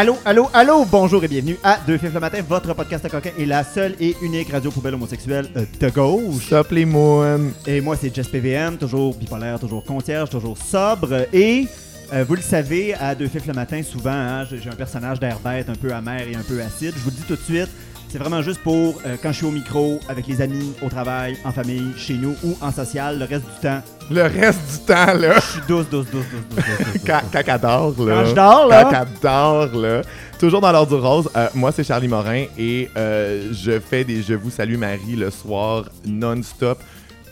Allô, allô, allô, bonjour et bienvenue à Deux Fifs le matin, votre podcast à coquin et la seule et unique radio poubelle homosexuelle euh, de gauche. Stop les moons. Et moi, c'est Jess PVM, toujours bipolaire, toujours concierge, toujours sobre. Et euh, vous le savez, à Deux Fifs le matin, souvent, hein, j'ai j'ai un personnage d'air bête, un peu amer et un peu acide. Je vous le dis tout de suite, c'est vraiment juste pour euh, quand je suis au micro, avec les amis, au travail, en famille, chez nous ou en social. Le reste du temps, Le reste du temps, là, je suis douce, douce, douce, douce, douce, douce, douce, quand, douce. quand elle dort, là. Quand je dors, là. Quand elle dort, là. Toujours dans l'ordre du rose. euh, moi, c'est Charlie Morin et euh, je fais des Je vous salue Marie le soir non-stop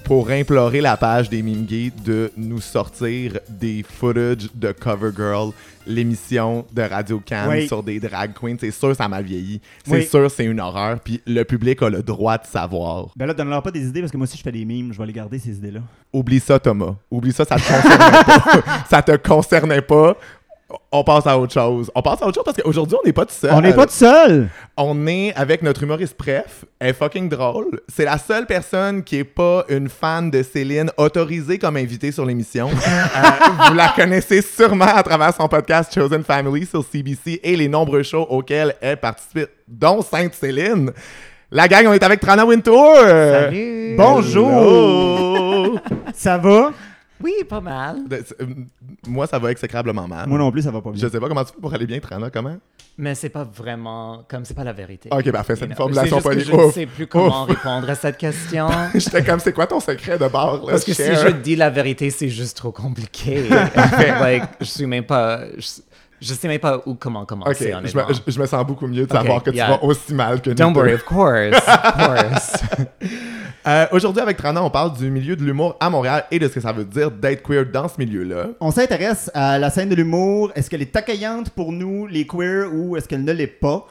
pour implorer la page des Gays de nous sortir des footage de CoverGirl, l'émission de Radio Cannes Oui. sur des drag queens. C'est sûr, ça m'a vieilli. C'est Oui. sûr, c'est une horreur. Puis le public a le droit de savoir. Ben là, donne-leur pas des idées parce que moi aussi je fais des mimes, je vais les garder ces idées-là. Oublie ça, Thomas. Oublie ça, ça te concernait pas. ça te concernait pas. On passe à autre chose. On passe à autre chose parce qu'aujourd'hui, on n'est pas tout seul. On n'est pas tout seul! On est avec notre humoriste Pref. Elle est fucking drôle. C'est la seule personne qui est pas une fan de Céline autorisée comme invitée sur l'émission. Euh, vous la connaissez sûrement à travers son podcast Chosen Family sur CBC et les nombreux shows auxquels elle participe, dont Sainte-Céline. La gang, on est avec Trana Wintour. Salut! Bonjour! Ça va? Oui, pas mal. De- c'est- euh, Moi, ça va exécrablement mal. Moi non plus, ça va pas bien. Je sais pas comment tu fais pour aller bien, Trana, comment? Mais c'est pas vraiment comme c'est pas la vérité. Ok, parfait, c'est You une know, formulation c'est juste que polie. Je ne Ouf. sais plus comment Ouf. répondre à cette question. J'étais comme, c'est quoi ton secret de bord, là? Parce que si Share. je dis la vérité, c'est juste trop compliqué. like, je suis même pas. Je, je sais même pas où comment Ok, commencer, je honnêtement. me, je- je me sens beaucoup mieux de savoir que yeah. tu vas aussi mal que nous. Don't worry, of course. Of course. Euh, Aujourd'hui, avec Trana, on parle du milieu de l'humour à Montréal et de ce que ça veut dire d'être queer dans ce milieu-là. On s'intéresse à la scène de l'humour. Est-ce qu'elle est accueillante pour nous, les queers, ou est-ce qu'elle ne l'est pas?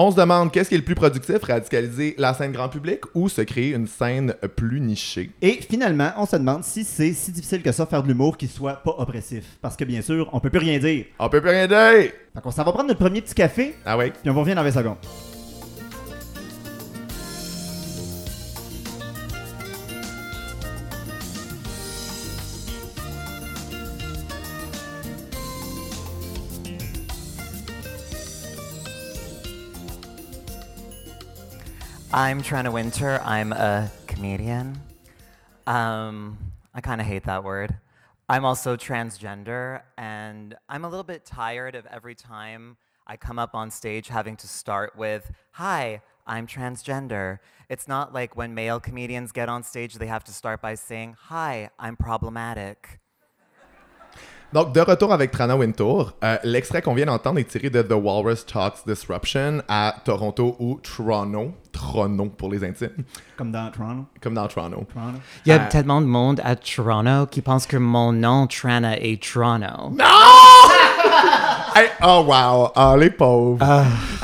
On se demande qu'est-ce qui est le plus productif, radicaliser la scène grand public ou se créer une scène plus nichée? Et finalement, on se demande si c'est si difficile que ça faire de l'humour qui soit pas oppressif. Parce que bien sûr, on peut plus rien dire. On peut plus rien dire! Fait qu'on s'en va prendre notre premier petit café, Ah ouais? puis on vous revient dans 20 secondes. I'm Trina Winter. I'm a comedian. Um, I kind of hate that word. I'm also transgender, and I'm a little bit tired of every time I come up on stage having to start with, Hi, I'm transgender. It's not like when male comedians get on stage, they have to start by saying, Hi, I'm problematic. Donc, de retour avec Trana Wintour, euh, l'extrait qu'on vient d'entendre est tiré de The Walrus Talks Disruption à Toronto ou Toronto. Toronto pour les intimes, Comme dans Toronto. comme dans Toronto. Toronto. Il y a Ah. tellement de monde à Toronto qui pense que mon nom, Trana, est Toronto. Hey, oh wow, oh les pauvres.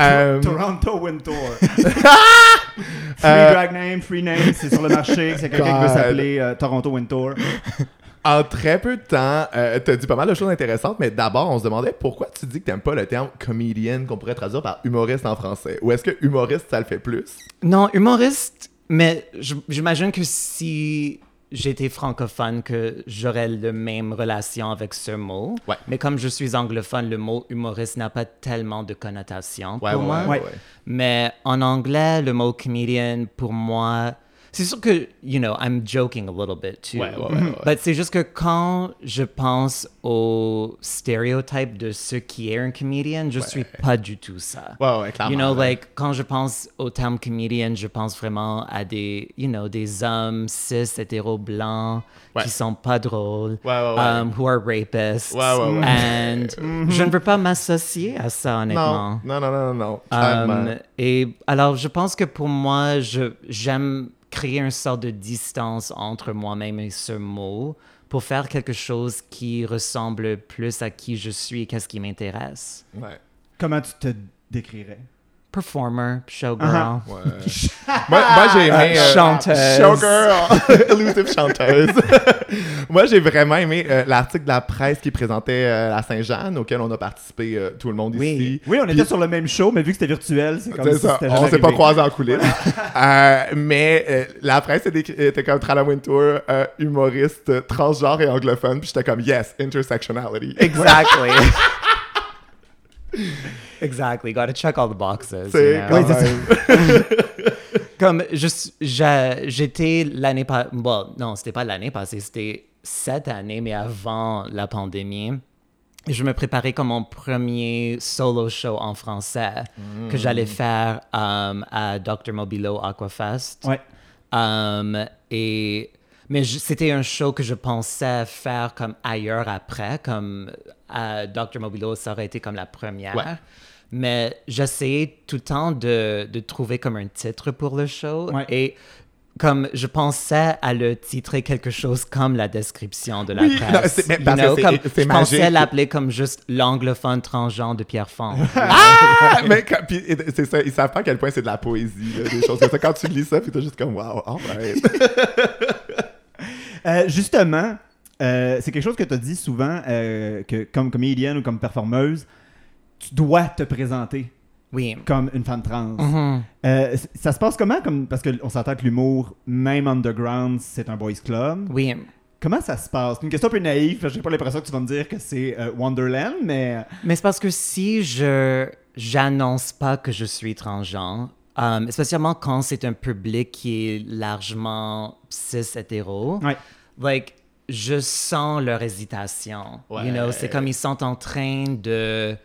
Euh, Toronto Wintour. free Euh, drag name, free name, c'est sur le marché. C'est quelqu'un qui veut s'appeler euh, Toronto Wintour. En très peu de temps, euh, t'as dit pas mal de choses intéressantes, mais d'abord, on se demandait pourquoi tu dis que t'aimes pas le terme comedian qu'on pourrait traduire par humoriste en français? Ou est-ce que humoriste, ça le fait plus? Non, humoriste, mais j'imagine que si j'étais francophone, que j'aurais la même relation avec ce mot. Ouais. Mais comme je suis anglophone, le mot humoriste n'a pas tellement de connotation Ouais, pour ouais, moi. ouais, Ouais. ouais. Mais en anglais, le mot comedian, pour moi, c'est sûr que, you know, I'm joking a little bit too. Ouais, ouais, ouais, ouais. But c'est juste que quand je pense au stéréotype de ce qui est un comedian, je suis pas du tout ça. Ouais, ouais, clairement. You know, like, quand je pense au terme comedian, je pense vraiment à des, you know, des hommes cis, hétéros, blancs, qui sont pas drôles, um, who are rapists. And je ne veux pas m'associer à ça, honnêtement. Non, non, non, non, non. Um, Clairement. et alors, je pense que pour moi, j'aime créer une sorte de distance entre moi-même et ce mot pour faire quelque chose qui ressemble plus à qui je suis et qu'est-ce qui m'intéresse. Ouais. Comment tu te décrirais? Performer, showgirl. Uh-huh. Ouais. moi, moi, j'ai aimé. euh, chanteuse. Showgirl. Elusive chanteuse. moi, j'ai vraiment aimé euh, l'article de la presse qui présentait euh, la Saint-Jean, auquel on a participé euh, tout le monde Oui. ici. Oui, on Puis- était sur le même show, mais vu que c'était virtuel, c'est comme C'est si ça. c'était On s'est pas croisés en coulisses. Euh, mais euh, la presse était, était comme Trala Wintour, euh, humoriste transgenre et anglophone. Puis j'étais comme, yes, intersectionality. Exactly. Exactly. Got to check all the boxes. C'est you know? Oui, Comme j'a- j'étais l'année passée, bon, non, c'était pas l'année passée, c'était cette année, mais avant la pandémie. Je me préparais comme mon premier solo show en français que j'allais faire um, à Dr. Mobilo Aquafest. Ouais. Um, et mais c'était un show que je pensais faire comme ailleurs après, comme à Dr. Mobilo, ça aurait été comme la première. Ouais. Mais j'essayais tout le temps de, de trouver comme un titre pour le show. Ouais. Et comme je pensais à le titrer quelque chose comme la description de la Oui, presse. non, parce que know, comme, c'est je pensais l'appeler comme juste l'anglophone transgenre de Pierre Fond. Ah, mais c'est ça, ils savent pas à quel point c'est de la poésie, là, des choses comme ça. Quand tu lis ça, puis t'es juste comme, wow, alright. Euh, justement, euh, c'est quelque chose que tu as dit souvent, euh, que comme comédienne ou comme performeuse, tu dois te présenter oui. comme une femme trans. Mhm. Euh, ça se passe comment? Comme, parce qu'on s'entend que l'humour, même underground, c'est un boys club. Oui. Comment ça se passe? C'est une question un peu naïve. J'ai pas l'impression que tu vas me dire que c'est euh, Wonderland, mais... Mais c'est parce que si je j'annonce pas que je suis transgenre, spécialement quand c'est un public qui est largement cis hétéro, Ouais. like je sens leur hésitation. You know, c'est comme ils sont en train de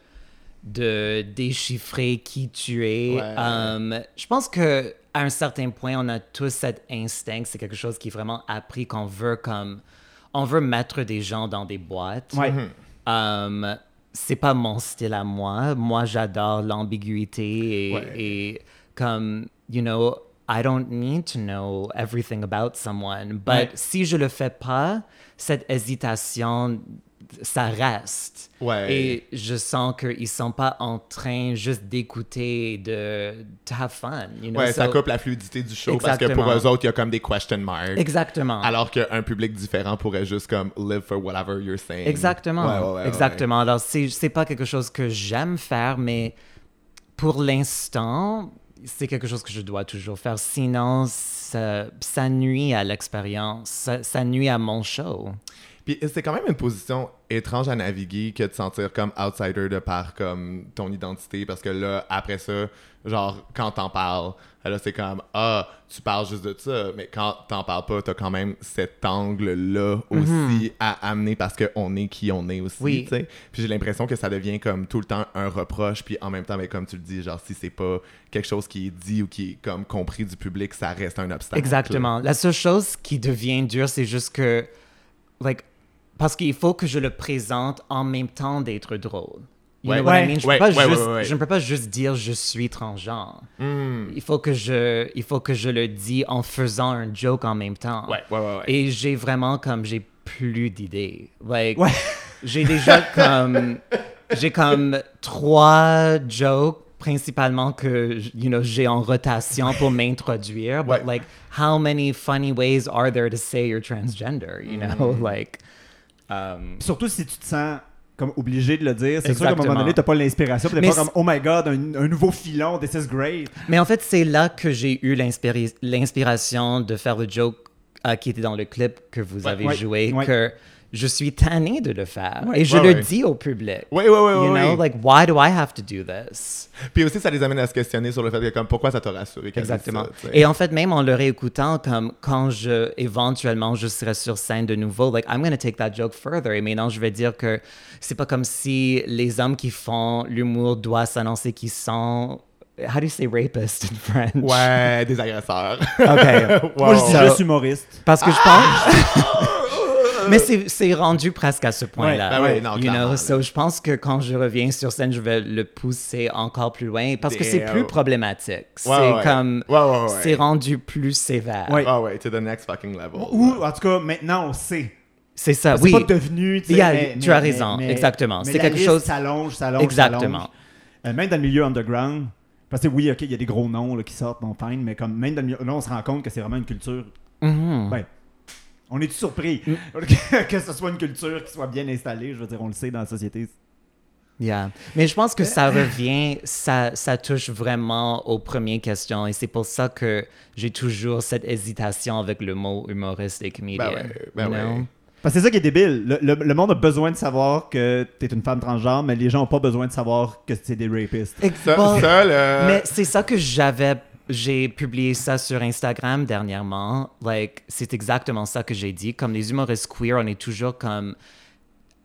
de déchiffrer qui tu es. Ouais. Um, je pense que à un certain point, on a tous cet instinct. C'est quelque chose qui est vraiment appris qu'on veut comme on veut mettre des gens dans des boîtes. Ouais. Um, c'est pas mon style à moi. Moi, j'adore l'ambiguïté et, Ouais. et comme, you know, I don't need to know everything about someone. But Ouais. si je le fais pas, cette hésitation, ça reste. Ouais. Et je sens qu'ils sont pas en train juste d'écouter de to have fun. You know? Ouais, ça coupe la fluidité du show parce que pour Exactement. eux autres, il y a comme des question marks. Exactement. Alors qu'un public différent pourrait juste comme live for whatever you're saying. Exactement. Ouais. Exactement. Alors, c'est, c'est pas quelque chose que j'aime faire, mais pour l'instant, c'est quelque chose que je dois toujours faire. Sinon, ça, ça nuit à l'expérience. Ça, ça nuit à mon show. Puis c'est quand même une position étrange à naviguer que de sentir comme outsider de par comme ton identité parce que là après ça genre quand t'en parles là c'est comme ah tu parles juste de ça mais quand t'en parles pas t'as quand même cet angle là aussi à amener parce que on est qui on est aussi Oui. tu sais puis j'ai l'impression que ça devient comme tout le temps un reproche puis en même temps mais comme tu le dis genre si c'est pas quelque chose qui est dit ou qui est comme compris du public ça reste un obstacle Exactement. La seule chose qui devient dure, c'est juste que, like, parce qu'il faut que je le présente en même temps d'être drôle. You Ouais. know what Ouais. I mean? Je, Ouais, peux pas ouais, ouais, juste, ouais, ouais. je ne peux pas juste dire je suis transgenre. Hmm. Il faut que je, il faut que je le dise en faisant un joke en même temps. ouais ouais ouais, ouais. Et j'ai vraiment comme j'ai plus d'idées. Like, Ouais. j'ai déjà comme j'ai comme trois jokes principalement que you know j'ai en rotation pour m'introduire. But like, how many funny ways are there to say you're transgender? You know, Mm. like. Um, Surtout si tu te sens comme obligé de le dire. C'est sûr qu'à un moment donné, t'as pas l'inspiration. Mais fois, comme, oh my god, un, un nouveau filon, this is great. Mais en fait, c'est là que j'ai eu l'inspiration de faire le joke euh, qui était dans le clip que vous Ouais, avez ouais, joué, ouais. que je suis tanné de le faire. Ouais. Et je Ouais, le ouais. dis au public. Ouais, ouais, ouais, You ouais, know, ouais. like, why do I have to do this? Puis aussi, ça les amène à se questionner sur le fait que, comme, pourquoi ça t'a rassuré Exactement. ça. Et en fait, même en le réécoutant, comme quand je, éventuellement, je serai sur scène de nouveau, like, I'm going to take that joke further. Et maintenant, je vais dire que c'est pas comme si les hommes qui font l'humour doivent s'annoncer qu'ils sont, how do you say rapist in French? Ouais, des agresseurs. OK. Moi, je dis So- juste humoriste. Parce que je pense. Mais c'est c'est rendu presque à ce point-là. Ouais, ben oui, non, you know, so je pense que quand je reviens sur scène, je vais le pousser encore plus loin parce que c'est plus problématique. C'est comme. Ouais, ouais, ouais. C'est rendu plus sévère. Ouais. Ah ouais, to the next fucking level. Ou, en tout cas, maintenant, on sait. C'est ça, C'est oui. pas devenu. tu sais, Yeah, mais- tu mais- as raison, mais- exactement. C'est quelque chose- s'allonge, s'allonge. Exactement. s'allonge. Euh, même dans le milieu underground. Parce que oui, ok, il y a des gros noms là, qui sortent, bon, fine, mais comme même dans le milieu, là, on se rend compte que c'est vraiment une culture. Ben, on est surpris Mm. que ce soit une culture qui soit bien installée. Je veux dire, on le sait dans la société. Yeah. Mais je pense que Euh, ça revient, ça, ça touche vraiment aux premières questions et c'est pour ça que j'ai toujours cette hésitation avec le mot humoriste et comédien. Ben ouais, ben ouais. know? Parce que c'est ça qui est débile. Le, le- le monde a besoin de savoir que t'es une femme transgenre, mais les gens ont pas besoin de savoir que c'est des rapistes. Ça, Bon, là, Mais c'est ça que j'avais. J'ai publié ça sur Instagram dernièrement. Like, c'est exactement ça que j'ai dit. Comme les humoristes queer, on est toujours comme.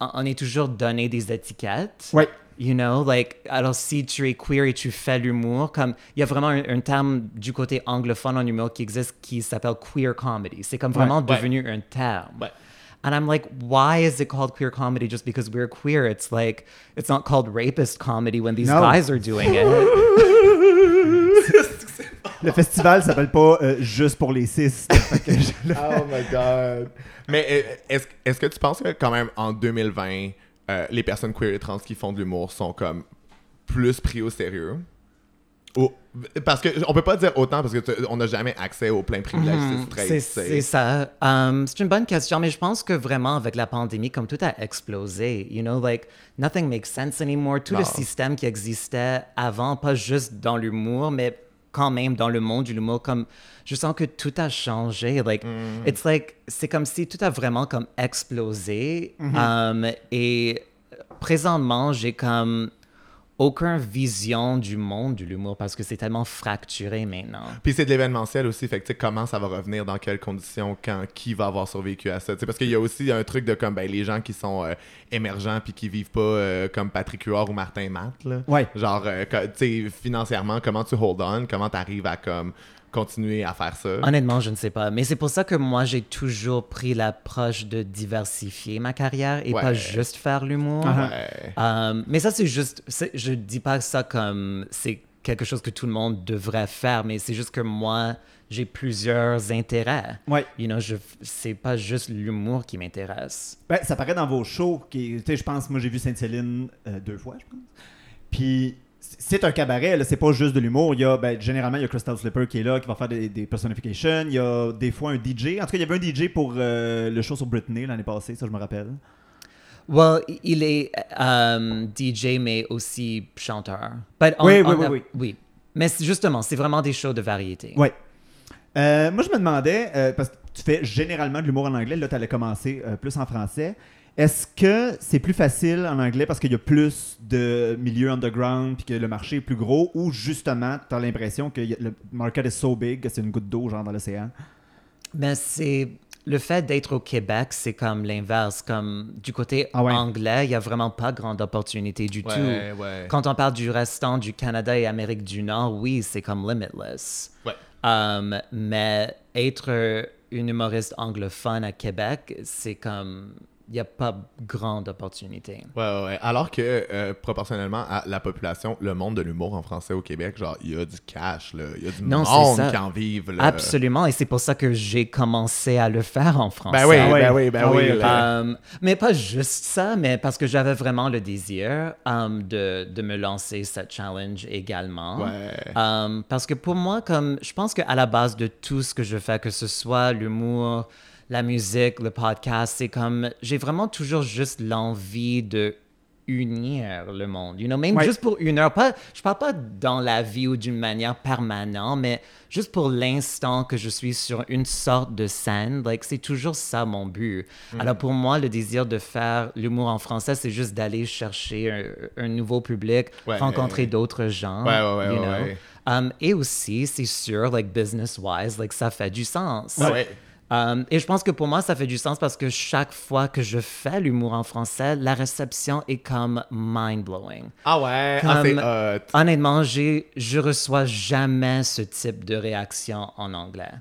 On est toujours donné des étiquettes. Ouais. You know, like, alors si tu es queer et tu fais l'humour, comme, il y a vraiment un, un terme du côté anglophone en humour qui existe qui s'appelle queer comedy. C'est comme vraiment Ouais. devenu un terme. Ouais. And I'm like, why is it called queer comedy just because we're queer? It's like, it's not called rapist comedy when these No. guys are doing it. Le festival s'appelle pas euh, juste pour les je- Oh my god. Mais euh, est-ce est-ce que tu penses que quand même en 2020, euh, les personnes queer et trans qui font de l'humour sont comme plus pris au sérieux? Parce que on peut pas dire autant parce que on n'a jamais accès aux pleins privilèges straight, C'est ça. Um, c'est une bonne question, mais je pense que vraiment avec la pandémie, comme tout a explosé, you know, like nothing makes sense anymore. Tout le système qui existait avant, pas juste dans l'humour, mais quand même dans le monde de l'humour, comme je sens que tout a changé. Like, Mm. it's like, c'est comme si tout a vraiment comme explosé. Um, et présentement, j'ai comme aucune vision du monde de l'humour parce que c'est tellement fracturé maintenant. Puis c'est de l'événementiel aussi, fait que tu sais comment ça va revenir, dans quelles conditions, quand, qui va avoir survécu à ça. Tu sais, parce qu'il y a aussi un truc de comme ben, les gens qui sont euh, émergents puis qui vivent pas euh, comme Patrick Huard ou Martin Matt. Là. Ouais. Genre, euh, tu sais, financièrement, comment tu hold on, comment tu arrives à comme continuer à faire ça? Honnêtement, je ne sais pas. Mais c'est pour ça que moi, j'ai toujours pris l'approche de diversifier ma carrière et pas juste faire l'humour. Ouais. Um, mais ça, c'est juste. c'est- Je dis pas ça comme c'est quelque chose que tout le monde devrait faire, mais c'est juste que moi, j'ai plusieurs intérêts. Ouais. You know, je, c'est pas juste l'humour qui m'intéresse. Ben, ça paraît dans vos shows. Qui, tu sais, je pense, moi j'ai vu Sainte-Céline euh, deux fois, je pense. Puis c'est un cabaret, c'est pas juste de l'humour. Il y a, ben, généralement, il y a Crystal Slipper qui est là, qui va faire des, des personifications. Il y a des fois un DJ. En tout cas, il y avait un DJ pour euh, le show sur Britney l'année passée, ça je me rappelle. Well, il est um, DJ, mais aussi chanteur. But on- Oui, on oui, a- oui, Oui. Mais justement, c'est vraiment des shows de variété. Ouais. Euh, moi, je me demandais, euh, parce que tu fais généralement de l'humour en anglais, là, tu allais commencer euh, plus en français. Est-ce que c'est plus facile en anglais parce qu'il y a plus de milieux underground puis que le marché est plus gros ou justement, tu as l'impression que le market est so big que c'est une goutte d'eau genre dans l'océan? Mais c'est le fait d'être au Québec, c'est comme l'inverse. Comme du côté Ah ouais. anglais, il y a vraiment pas grande opportunité du Ouais, tout. ouais. Quand on parle du restant du Canada et Amérique du Nord, oui, c'est comme limitless. Ouais. Um, mais être une humoriste anglophone à Québec, c'est comme n'y a pas grande opportunité. Ouais, ouais, ouais. Alors que, euh, proportionnellement à la population, le monde de l'humour en français au Québec, genre, il y a du cash, là. Il y a du Non, monde ça. qui en vive, là. Absolument, et c'est pour ça que j'ai commencé à le faire en français. Ben oui, Ah ben oui, ben Ah oui. Um, mais pas juste ça, mais parce que j'avais vraiment le désir um, de, de me lancer cette challenge également. Ouais. Um, parce que pour moi, comme je pense qu'à la base de tout ce que je fais, que ce soit l'humour, la musique, le podcast, c'est comme j'ai vraiment toujours juste l'envie de unir le monde. You know, même Ouais. juste pour une heure. Pas, je parle pas dans la vie ou d'une manière permanente, mais juste pour l'instant que je suis sur une sorte de scène. Like, c'est toujours ça mon but. Mm. Alors pour moi, le désir de faire l'humour en français, c'est juste d'aller chercher un, un nouveau public, Ouais. rencontrer d'autres gens. You know. Um, et aussi, c'est sûr, like business-wise, like ça fait du sens. Um, et je pense que pour moi, ça fait du sens parce que chaque fois que je fais l'humour en français, la réception est comme mind-blowing. Ah ouais, ah, Comme- hot. Honnêtement, j'ai, je reçois jamais ce type de réaction en anglais.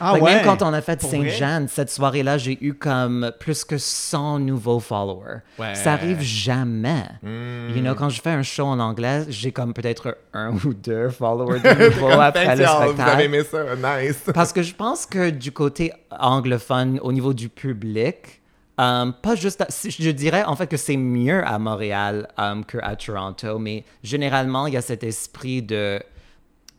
Ah Même quand on a fait Pour vrai? Saint-Jean, cette soirée-là, j'ai eu comme plus que 100 nouveaux followers. Ouais. Ça arrive jamais. Mm. You know, quand je fais un show en anglais, j'ai comme peut-être un ou deux followers de nouveau après Thank le y'all, Vous spectacle. avez aimé ça, nice. Parce que je pense que du côté anglophone, au niveau du public, euh, pas juste, à- je dirais en fait que c'est mieux à Montréal euh, qu'à Toronto, mais généralement, il y a cet esprit de.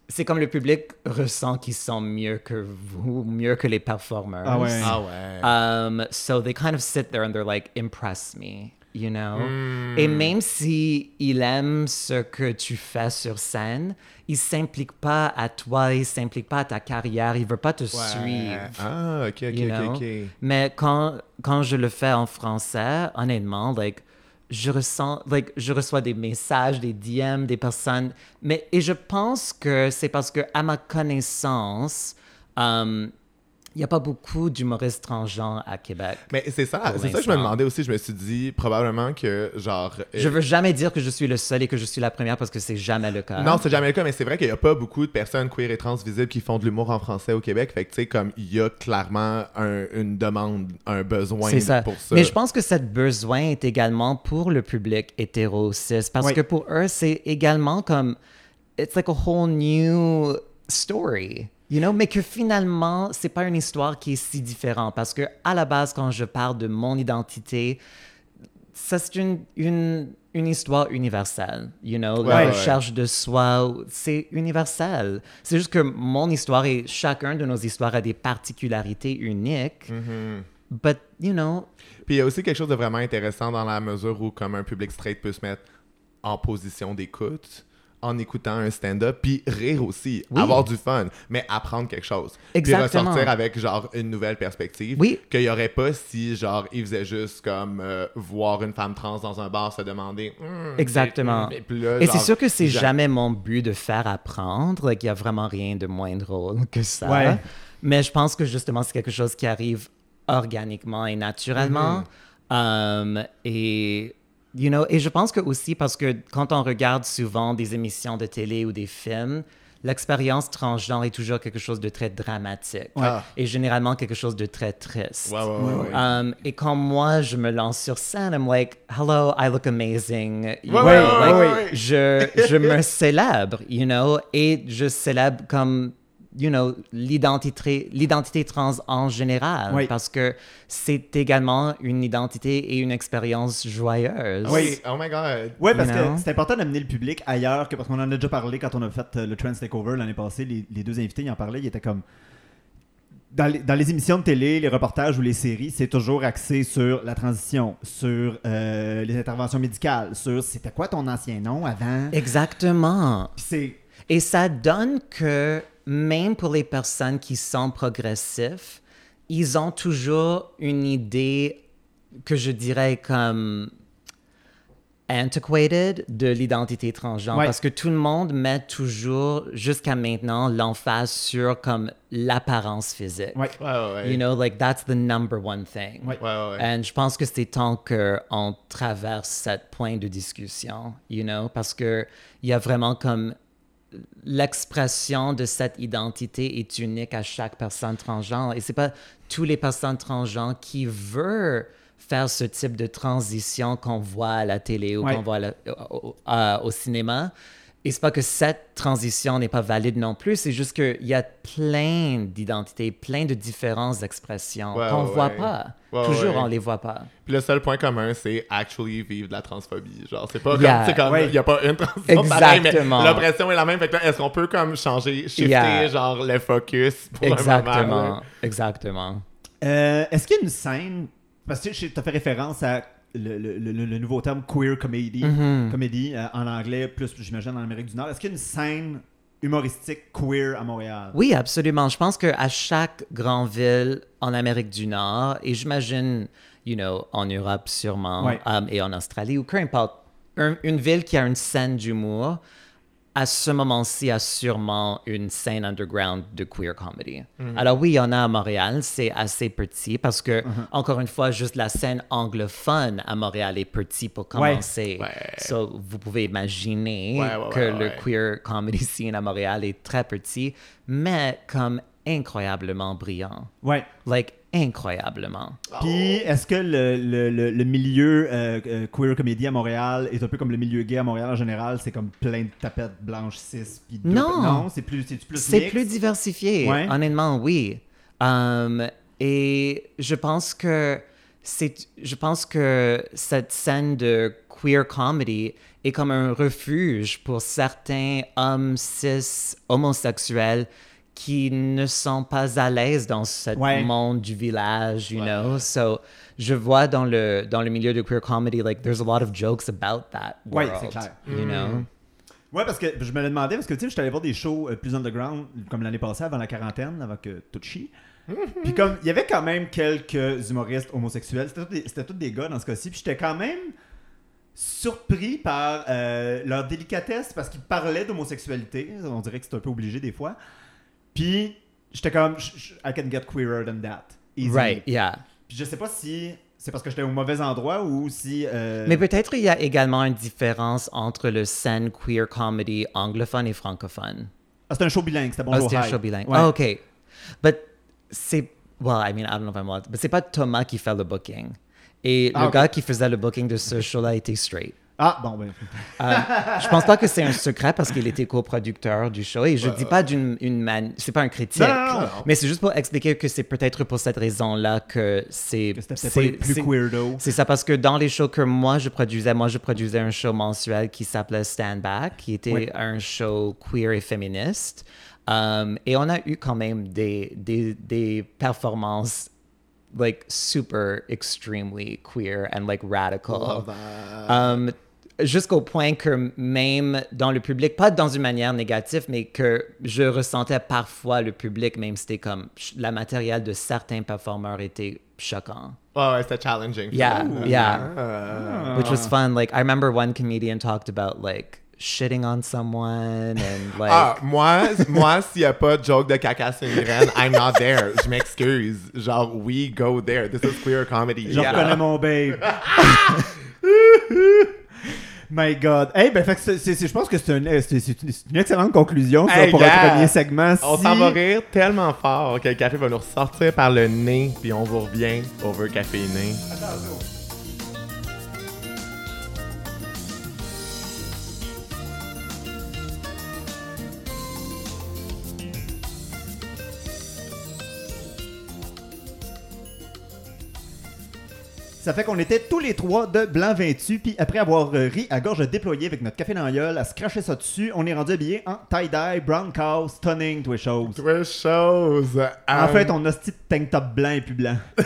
C'est comme le public ressent qu'ils sont mieux que vous, mieux que les performers. Ah ouais. Ah ouais. Um, so they kind of sit there and they're like, impress me, you know? Hmm. Et même si il aime ce que tu fais sur scène, il s'implique pas à toi, il s'implique pas à ta carrière, il veut pas te suivre. Ah, ok, ok, you ok, ok. Mais quand, quand je le fais en français, honnêtement, like, je ressens, je reçois des messages, des DM, des personnes, mais et je pense que c'est parce que à ma connaissance, um, il n'y a pas beaucoup d'humoristes transgenres à Québec. Mais c'est ça, c'est ça que je me demandais aussi. Je me suis dit probablement que, genre. euh, Je veux jamais dire que je suis le seul et que je suis la première parce que c'est jamais le cas. Non, c'est jamais le cas, mais c'est vrai qu'il n'y a pas beaucoup de personnes queer et trans visibles qui font de l'humour en français au Québec. Fait que, tu sais, comme il y a clairement un- une demande, un besoin ça. pour ça. Mais je pense que ce besoin est également pour le public hétéro-cis parce Oui. que pour eux, c'est également comme. It's like a whole new story. You know, mais que finalement, c'est pas une histoire qui est si différente parce que à la base, quand je parle de mon identité, ça c'est une, une, une histoire universelle. You know, Ouais, la ouais, ouais. recherche de soi, c'est universel. C'est juste que mon histoire et chacun de nos histoires a des particularités uniques. Mm-hmm. But, you know, Puis il y a aussi quelque chose de vraiment intéressant dans la mesure où, comme un public straight peut se mettre en position d'écoute en écoutant un stand-up, puis rire aussi, Oui. avoir du fun, mais apprendre quelque chose. Exactement. Puis ressortir avec, genre, une nouvelle perspective Oui. qu'il n'y aurait pas si, genre, il faisait juste, comme, euh, voir une femme trans dans un bar se demander... Hmm, Exactement. et- et puis là, Et c'est sûr que c'est j'a- jamais mon but de faire apprendre. Like, Il n'y a vraiment rien de moins drôle que ça. Ouais. Mais je pense que justement, c'est quelque chose qui arrive organiquement et naturellement. Mm-hmm. Um, et, you know, et je pense que aussi parce que quand on regarde souvent des émissions de télé ou des films, l'expérience transgenre est toujours quelque chose de très dramatique. Ah. Et généralement quelque chose de très triste. Ouais, ouais. Um, et quand moi, je me lance sur scène, I'm like, hello, I look amazing. Like. Je, je me célèbre, you know, et je célèbre comme, you know, l'identité, l'identité trans en général. Oui. Parce que c'est également une identité et une expérience joyeuse. Oui. Oh my god. Ouais, parce You que c'est important d'amener le public ailleurs que parce qu'on en a déjà parlé quand on a fait euh, le Trans Takeover l'année passée. Les, les deux invités ils en parlaient, ils étaient comme. Dans les, dans les émissions de télé, les reportages ou les séries, c'est toujours axé sur la transition, sur euh, les interventions médicales, sur c'était quoi ton ancien nom avant? Exactement. C'est. Et ça donne que même pour les personnes qui sont progressifs, ils ont toujours une idée que je dirais comme antiquated de l'identité transgenre Ouais. parce que tout le monde met toujours jusqu'à maintenant l'emphase sur comme l'apparence physique. Ouais. Ouais, ouais, ouais. You know, like that's the number one thing. Ouais. Ouais, ouais, ouais. And je pense que c'est temps qu'on traverse cette point de discussion, you know, parce que il y a vraiment comme l'expression de cette identité est unique à chaque personne transgenre et c'est pas tous les personnes transgenres qui veulent faire ce type de transition qu'on voit à la télé ou Ouais. qu'on voit à la- au, au- à- au cinéma. Et c'est pas que cette transition n'est pas valide non plus, c'est juste qu'il y a plein d'identités, plein de différentes expressions Ouais, qu'on ouais, voit pas. Ouais, Toujours, ouais. on les voit pas. Puis le seul point commun, c'est actually vivre de la transphobie. Genre, c'est pas Yeah. comme, c'est comme, Ouais. il y a pas une transition pareille, mais Exactement. l'oppression est la même. Fait que là, est-ce qu'on peut comme changer, shifter, Yeah. genre, le focus pour un moment, Exactement. Exactement. Euh, Est-ce qu'il y a une scène. Parce que tu as fait référence à le, le- le- nouveau terme queer comedy, Mm-hmm. comédie euh, en anglais, plus j'imagine en Amérique du Nord. Est-ce qu'il y a une scène humoristique queer à Montréal? Oui, absolument. Je pense qu'à chaque grande ville en Amérique du Nord, et j'imagine, you know, en Europe sûrement, Ouais. um, et en Australie, ou peu importe, un- une ville qui a une scène d'humour, à ce moment-ci, a sûrement une scène underground de queer comedy. Alors oui, il y en a à Montréal, c'est assez petit parce que, encore une fois, juste la scène anglophone à Montréal est petit pour commencer. Ouais. So, vous pouvez imaginer Ouais, que le queer comedy scene à Montréal est très petit, mais comme incroyablement brillant. Ouais. Like, incroyablement. Puis, est-ce que le, le- le- le milieu euh, euh, queer comédie à Montréal est un peu comme le milieu gay à Montréal en général? C'est comme plein de tapettes blanches, cis, puis deux- Non. Non, c'est plus, c'est plus C'est plus diversifié. Ouais. Honnêtement, oui. Um, et je pense que c'est, je pense que cette scène de queer comedy est comme un refuge pour certains hommes cis homosexuels qui ne sont pas à l'aise dans ce Ouais. monde du village, you know? So, je vois dans le dans le milieu de queer comedy, like there's a lot of jokes about that Ouais, world. c'est clair. You know? Ouais, parce que je me le demandais, parce que tu sais, je suis allé voir des shows euh, plus underground, comme l'année passée, avant la quarantaine, avant que tout chie. Puis comme, il y avait quand même quelques humoristes homosexuels. C'était tous des, des gars dans ce cas-ci. Puis j'étais quand même surpris par euh, leur délicatesse parce qu'ils parlaient d'homosexualité. On dirait que c'est un peu obligé des fois. Puis j'étais comme, I can get queerer than that. Easily. Right, yeah. Puis je sais pas si c'est parce que j'étais au mauvais endroit ou si. euh, Mais peut-être il y a également une différence entre le scène queer comedy anglophone et francophone. Ah, c'était un show bilingue, c'était Ah, bonjour. c'était un show bilingue. Ouais. Ah, OK. But c'est... Well, I mean, I don't know if I'm allowed... But c'est pas Thomas qui fait le booking. Et Ah, le ok. gars qui faisait le booking de ce show-là était straight. Ah, bon, ben. Euh, je pense pas que c'est un secret parce qu'il était coproducteur du show et je dis pas d'une une man... c'est pas un critique. Non, non, non, non. Mais c'est juste pour expliquer que c'est peut-être pour cette raison-là que c'est c'est- plus queerdo. C'est ça parce que dans les shows que moi je produisais, moi je produisais un show mensuel qui s'appelait Stand Back, qui était Oui. un show queer et féministe. Um, et on a eu quand même des, des, des performances like super extremely queer and like radical. Um, Jusqu'au point que même dans le public, pas dans une manière négative, mais que je ressentais parfois le public, même c'était comme la matériel de certains performeurs était choquant. Ouais, ouais, c'était challenging. Yeah, yeah. Ah. which was fun. Like I remember one comedian talked about like shitting on someone and like Ah, moi, moi s'il n'y a pas de joke de caca sur une graine, I'm not there. Je m'excuse. Genre, we go there. This is queer comedy. Je reconnais mon babe. My God. Hey, ben, fait que c'est- c'est- c'est- je pense que c'est un- c'est- c'est une, c'est une excellente conclusion ça, Hey, pour yeah. un premier segment. On Si- s'en va rire tellement fort que le café va nous ressortir par le nez, puis on vous revient over caféiné. Ça fait qu'on était tous les trois de blanc vêtus, puis après avoir euh, ri à gorge déployée avec notre café dans la gueule, à se cracher ça dessus, on est rendu habillé en tie-dye, brown cow, stunning, tous les choses. Trois choses. En Euh, fait, on a ce petit tank top blanc et plus blanc.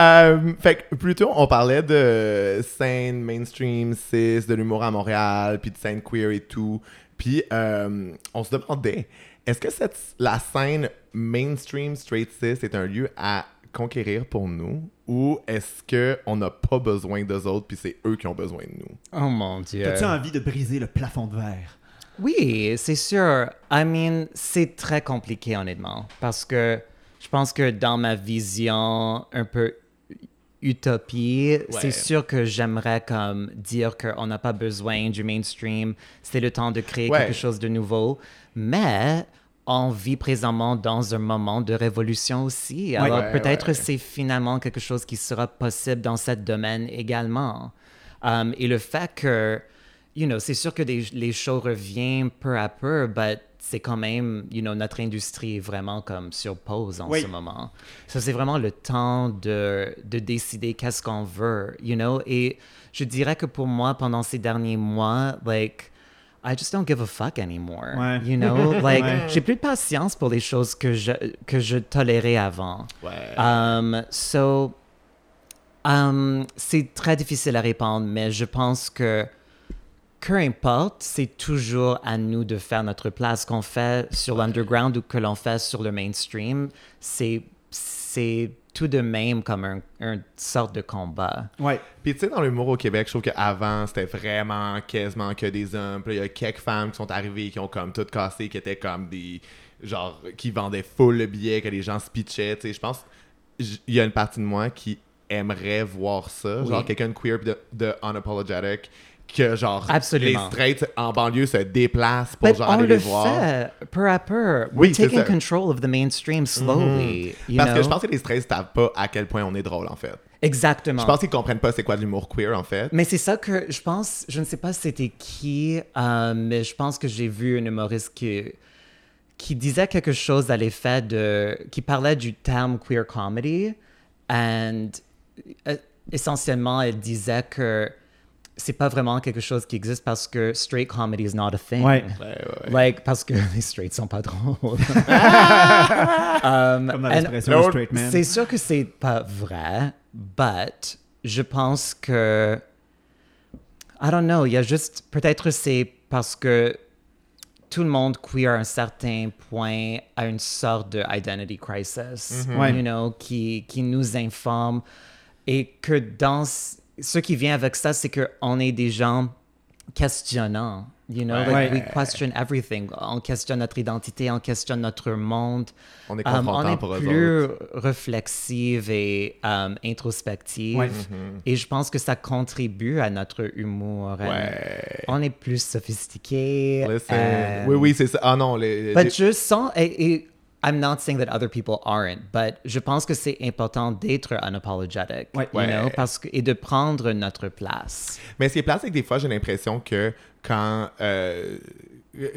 Euh, fait que plutôt, on parlait de scène mainstream, cis, de l'humour à Montréal, puis de scène queer et tout. Puis euh, on se demandait, est-ce que cette, la scène mainstream straight cis est un lieu à conquérir pour nous ou est-ce que on n'a pas besoin d'eux autres puis c'est eux qui ont besoin de nous? oh mon dieu. As-tu envie de briser le plafond de verre? Oui, c'est sûr. I mean, c'est très compliqué honnêtement parce que je pense que dans ma vision un peu utopie, c'est sûr que j'aimerais comme dire qu'on n'a pas besoin du mainstream, c'est le temps de créer Ouais. quelque chose de nouveau, mais on vit présentement dans un moment de révolution aussi. Alors Ouais, peut-être ouais. c'est finalement quelque chose qui sera possible dans ce domaine également. Um, et le fait que, you know, c'est sûr que des- les shows reviennent peu à peu, mais c'est quand même, you know, notre industrie est vraiment comme sur pause en Oui. ce moment. Ça, c'est vraiment le temps de, de décider qu'est-ce qu'on veut, you know? Et je dirais que pour moi, pendant ces derniers mois, like, I just don't give a fuck anymore. Ouais. You know, like, Ouais. j'ai plus de patience pour les choses que je, que je tolérais avant. Ouais. Um, so, um, c'est très difficile à répondre, mais je pense que peu importe, c'est toujours à nous de faire notre place. Qu'on fait sur l'underground ou que l'on fait sur le mainstream, c'est c'est tout de même comme un, un sorte de combat. Ouais. Puis tu sais, dans l'humour au Québec, je trouve qu'avant, c'était vraiment quasiment que des hommes. Puis il y a quelques femmes qui sont arrivées, qui ont comme tout cassé, qui étaient comme des... Genre, qui vendaient full le billet, que les gens se pitchaient. Tu sais, je pense... Il y a une partie de moi qui aimerait voir ça. Genre, Oui. quelqu'un de queer de, de unapologetic. Que genre, Absolument. les straights en banlieue se déplacent pour genre on aller le les voir. fait peu à peu. Oui, We're taking ça. control of the mainstream slowly. you Parce que je pense que les straights savent pas à quel point on est drôle, en fait. Exactement. Je pense qu'ils comprennent pas c'est quoi de l'humour queer, en fait. Mais c'est ça que je pense, je ne sais pas c'était qui, euh, mais je pense que j'ai vu un humoriste qui, qui disait quelque chose à l'effet de. qui parlait du terme queer comedy. And euh, essentiellement, elle disait que c'est pas vraiment quelque chose qui existe parce que straight comedy is not a thing. Ouais. Ouais, ouais, ouais. Like, parce que les straights sont pas drôles. Um, Comme dans l'expression straight man. c'est sûr que c'est pas vrai, but je pense que I don't know, il y a juste peut-être c'est parce que tout le monde queer à un certain point a une sorte de identity crisis, Ouais. you know, qui, qui nous informe et que dans ce qui vient avec ça, c'est que on est des gens questionnants, you know, Ouais. like we question everything. On questionne notre identité, on questionne notre monde. On est Um, on est pour plus réflexive et um, introspective. Ouais. Et je pense que ça contribue à notre humour. And Ouais. On est plus sophistiqué. Listen. and- Oui, oui, c'est ça. Ah non, les. les- But je sens, et, et I'm not saying that other people aren't, but je pense que c'est important d'être unapologetic, Ouais. you Ouais. know, parce que, et de prendre notre place. Mais ce qui est plate, c'est que des fois, j'ai l'impression que quand, euh,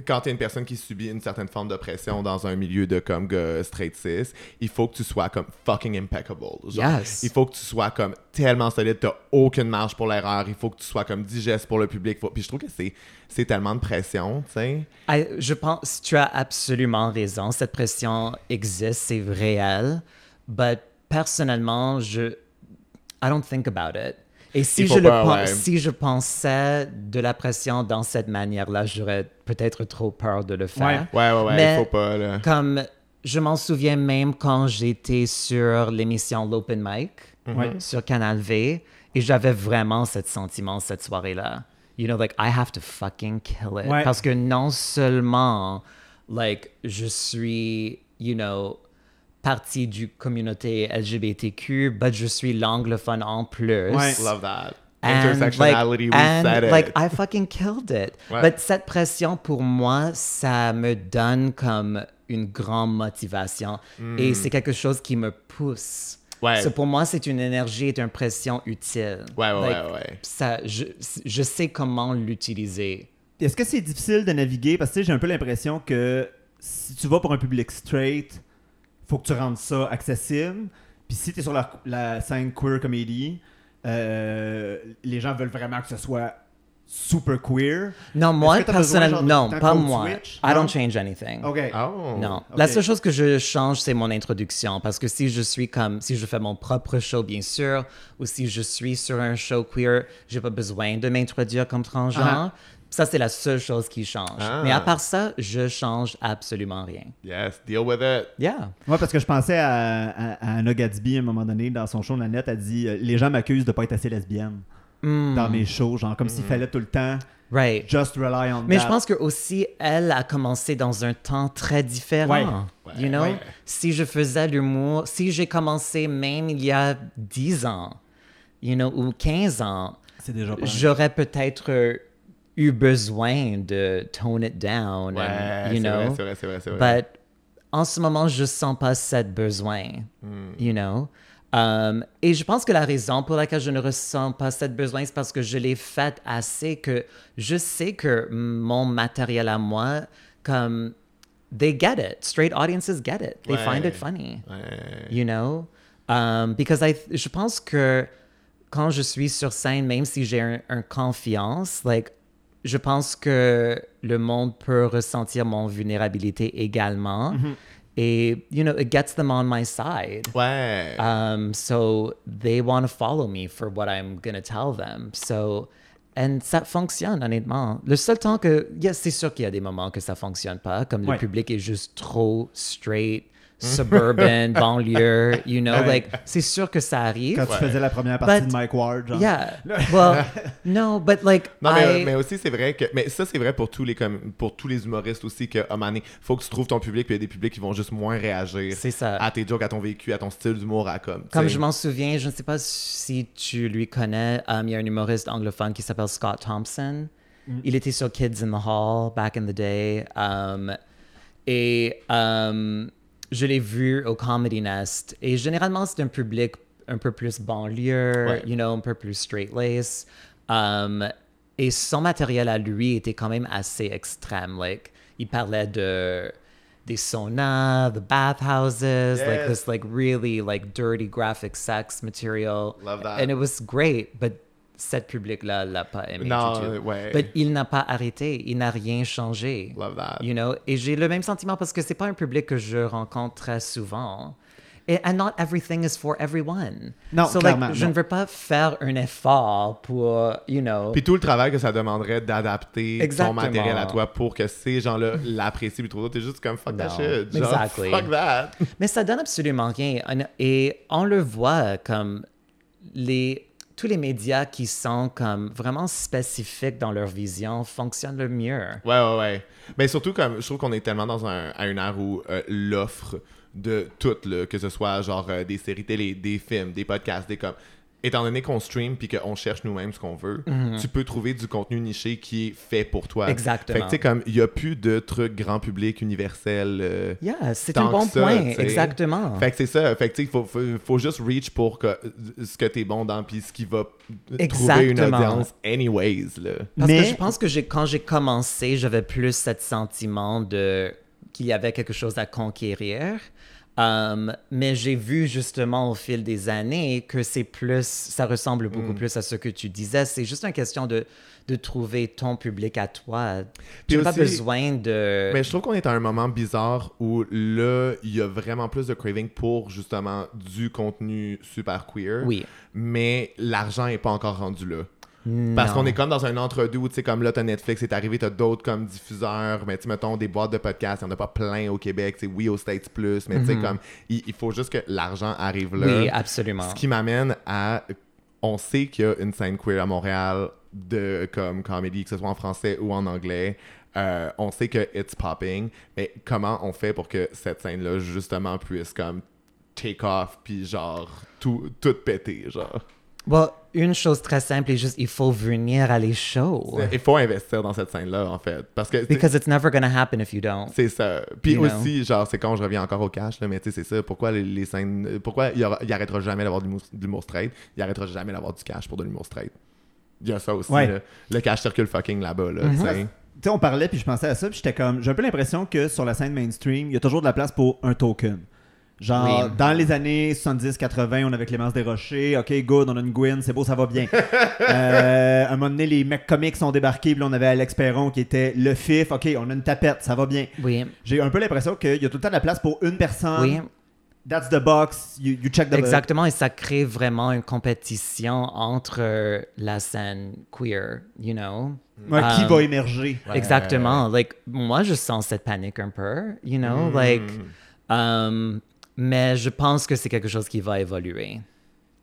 quand tu es une personne qui subit une certaine forme d'oppression dans un milieu de comme gars straight cis, il faut que tu sois comme fucking impeccable. genre. Yes. Il faut que tu sois comme tellement solide, t'as aucune marge pour l'erreur, il faut que tu sois comme digeste pour le public. Faut- Puis je trouve que c'est, c'est tellement de pression, tu sais. I- je pense, tu as absolument raison, cette pression existe, c'est réel, but personnellement, je, I don't think about it. Et si je, le pas, ouais. si je pensais de la pression dans cette manière-là, j'aurais peut-être trop peur de le faire. Ouais, ouais, ouais, Mais- il faut pas, là. Comme je m'en souviens même quand j'étais sur l'émission L'Open Mic Ouais. sur Canal V et j'avais vraiment ce sentiment cette soirée-là. You know, like, I have to fucking kill it. Ouais. Parce que non seulement, like, je suis, you know, partie du communauté LGBTQ, but je suis l'anglophone en plus. Ouais. Love that. And, Intersectionality, like, we and, said it. like, I fucking killed it. Ouais. But cette pression, pour moi, ça me donne comme une grande motivation. Et c'est quelque chose qui me pousse. Hmm. Ouais. So, pour moi, c'est une énergie et une pression utile. Ouais, ouais, Like, ouais, ouais. Ça, je, je sais comment l'utiliser. Est-ce que c'est difficile de naviguer? Parce que tu sais, j'ai un peu l'impression que si tu vas pour un public straight, faut que tu rendes ça accessible. Puis si tu es sur la, la scène queer comedy, euh, les gens veulent vraiment que ce soit super queer. Non, moi, personnellement, non, pas moi. switch? I Non? don't change anything. OK. Oh. Non. La seule chose que je change, c'est mon introduction. Parce que si je suis comme, si je fais mon propre show, bien sûr, ou si je suis sur un show queer, j'ai pas besoin de m'introduire comme transgenre. Ça, c'est la seule chose qui change. Ah. Mais à part ça, je change absolument rien. Yes, deal with it. Yeah. Moi, parce que je pensais à, à, à Anna Gadsby à un moment donné, dans son show, Nanette a dit euh, Les gens m'accusent de pas être assez lesbienne Hmm. dans mes shows, genre comme s'il fallait tout le temps Right. just rely on Mais that. je pense que aussi, elle a commencé dans un temps très différent. Ouais. you know? Ouais. Si je faisais l'humour, si j'ai commencé même il y a 10 ans, you know, ou 15 ans, c'est déjà pas j'aurais peut-être euh, eu besoin de tone it down, Ouais, and, you know? c'est vrai, c'est vrai, c'est vrai. But en ce moment, je sens pas cette besoin, you know? Um, et je pense que la raison pour laquelle je ne ressens pas cette besoin, c'est parce que je l'ai faite assez que je sais que mon matériel à moi, comme, they get it. Straight audiences get it. They find Ouais. it funny Ouais. you know? Um, because I, je pense que quand je suis sur scène, même si j'ai un, un confiance, like, je pense que le monde peut ressentir mon vulnérabilité également. Et, you know, it gets them on my side. Ouais. Um, so they want to follow me for what I'm going to tell them. So, and ça fonctionne, honnêtement. Le seul temps que, yes, c'est sûr qu'il y a des moments que ça fonctionne pas, comme Ouais. le public est juste trop straight, suburban, banlieue, you know, Ouais. like, c'est sûr que ça arrive. Quand tu Ouais. faisais la première partie But- de Mike Ward, genre. Yeah. Well, no, but like, Non, mais, I, mais aussi, c'est vrai que. Mais ça, c'est vrai pour tous les, comme, pour tous les humoristes aussi, qu'à un moment donné, faut que tu trouves ton public, puis il y a des publics qui vont juste moins réagir c'est ça. à tes jokes, à ton vécu, à ton style d'humour, à comme. Comme je m'en souviens, je ne sais pas si tu lui connais, um, il y a un humoriste anglophone qui s'appelle Scott Thompson. Il était sur Kids in the Hall back in the day. um, et um, je l'ai vu au Comedy Nest. Et généralement, c'est un public un peu plus banlieue, Ouais. you know, un peu plus straight-laced. Um, et son matériel à lui était quand même assez extrême. Like, il parlait de des saunas, the bathhouses, like this like really like dirty graphic sex material. Love that. And it was great, but cette public-là l'a pas aimé Non, du tout. ouais. But il n'a pas arrêté, il n'a rien changé. Love that. You know, et j'ai le même sentiment parce que c'est pas un public que je rencontre très souvent. Et and not everything is for everyone. Non, so, like, clairement, je non. ne veux pas faire un effort pour, you know. Puis tout le travail que ça demanderait d'adapter ton matériel à toi pour que ces gens-là l'apprécient puis ça, t'es juste comme fuck that Non. shit. Genre, Exactly. fuck that. Mais ça donne absolument rien. Et on le voit comme les, tous les médias qui sont comme vraiment spécifiques dans leur vision fonctionnent le mieux. Ouais, ouais, ouais. Mais surtout, comme je trouve qu'on est tellement dans un, à une ère où euh, l'offre de tout, là, que ce soit genre euh, des séries télé, des films, des podcasts, des comme. Étant donné qu'on stream puis qu'on cherche nous-mêmes ce qu'on veut, tu peux trouver du contenu niché qui est fait pour toi. Mhm. Exactement. Fait que tu sais, comme il n'y a plus de trucs grand public, universel. euh, Yeah, c'est un bon ça, point. tu. Exactement. Fait que c'est ça. Fait que tu sais, il faut, faut, faut juste reach pour que, ce que t'es bon dans puis ce qui va trouver une Exactement. audience anyways, là. Parce Mais- que je pense que j'ai, quand j'ai commencé, j'avais plus ce sentiment de qu'il y avait quelque chose à conquérir. Um, mais j'ai vu justement au fil des années que c'est plus, ça ressemble beaucoup Mm. plus à ce que tu disais. C'est juste une question de, de trouver ton public à toi. Tu n'as pas besoin de. Mais je trouve qu'on est à un moment bizarre où là, il y a vraiment plus de craving pour justement du contenu super queer. Oui. Mais l'argent est pas encore rendu là. Parce qu'on est comme dans un entre-deux où, tu sais, comme là, t'as Netflix, c'est arrivé, t'as d'autres comme diffuseurs, mais tu sais, mettons, des boîtes de podcasts, il y en a pas plein au Québec, c'est oui aux States Plus, mais tu sais, comme, il, il faut juste que l'argent arrive là. Oui, absolument. Ce qui m'amène à. On sait qu'il y a une scène queer à Montréal de comme comédie, que ce soit en français ou en anglais. Euh, on sait que it's popping, mais comment on fait pour que cette scène-là, justement, puisse comme take off, puis genre, tout, tout péter, genre? Bon, une chose très simple est juste, il faut venir à les shows. Il faut investir dans cette scène-là, en fait. Parce que Because it's never to happen if you don't. c'est ça. Puis You know? aussi, genre, c'est quand je reviens encore au cash, là, mais tu sais, c'est ça. Pourquoi les, les scènes. Pourquoi il, y aura- il arrêtera jamais d'avoir de l'humour- straight? Il arrêtera jamais d'avoir du cash pour de l'humour straight. Il y a ça aussi. Ouais. là. Le cash circule fucking là-bas, là. sais. Tu sais, on parlait, puis je pensais à ça, puis j'étais comme. J'ai un peu l'impression que sur la scène mainstream, il y a toujours de la place pour un token. Genre, Oui. dans les années 70-80, on avait Clémence Desrochers, ok, good, on a une Gwyn, c'est beau, ça va bien. euh, à un moment donné, les mecs comiques sont débarqués, puis là, on avait Alex Perron qui était le fif, ok, on a une tapette, ça va bien. Oui. J'ai un peu l'impression qu'il y a tout le temps de la place pour une personne. Oui. That's the box, you, you check the Exactement, et ça crée vraiment une compétition entre euh, la scène queer, you know? Ouais, qui Um, va émerger. Exactement. Like, moi, je sens cette panique un peu, you know, Mm. like, um, mais je pense que c'est quelque chose qui va évoluer.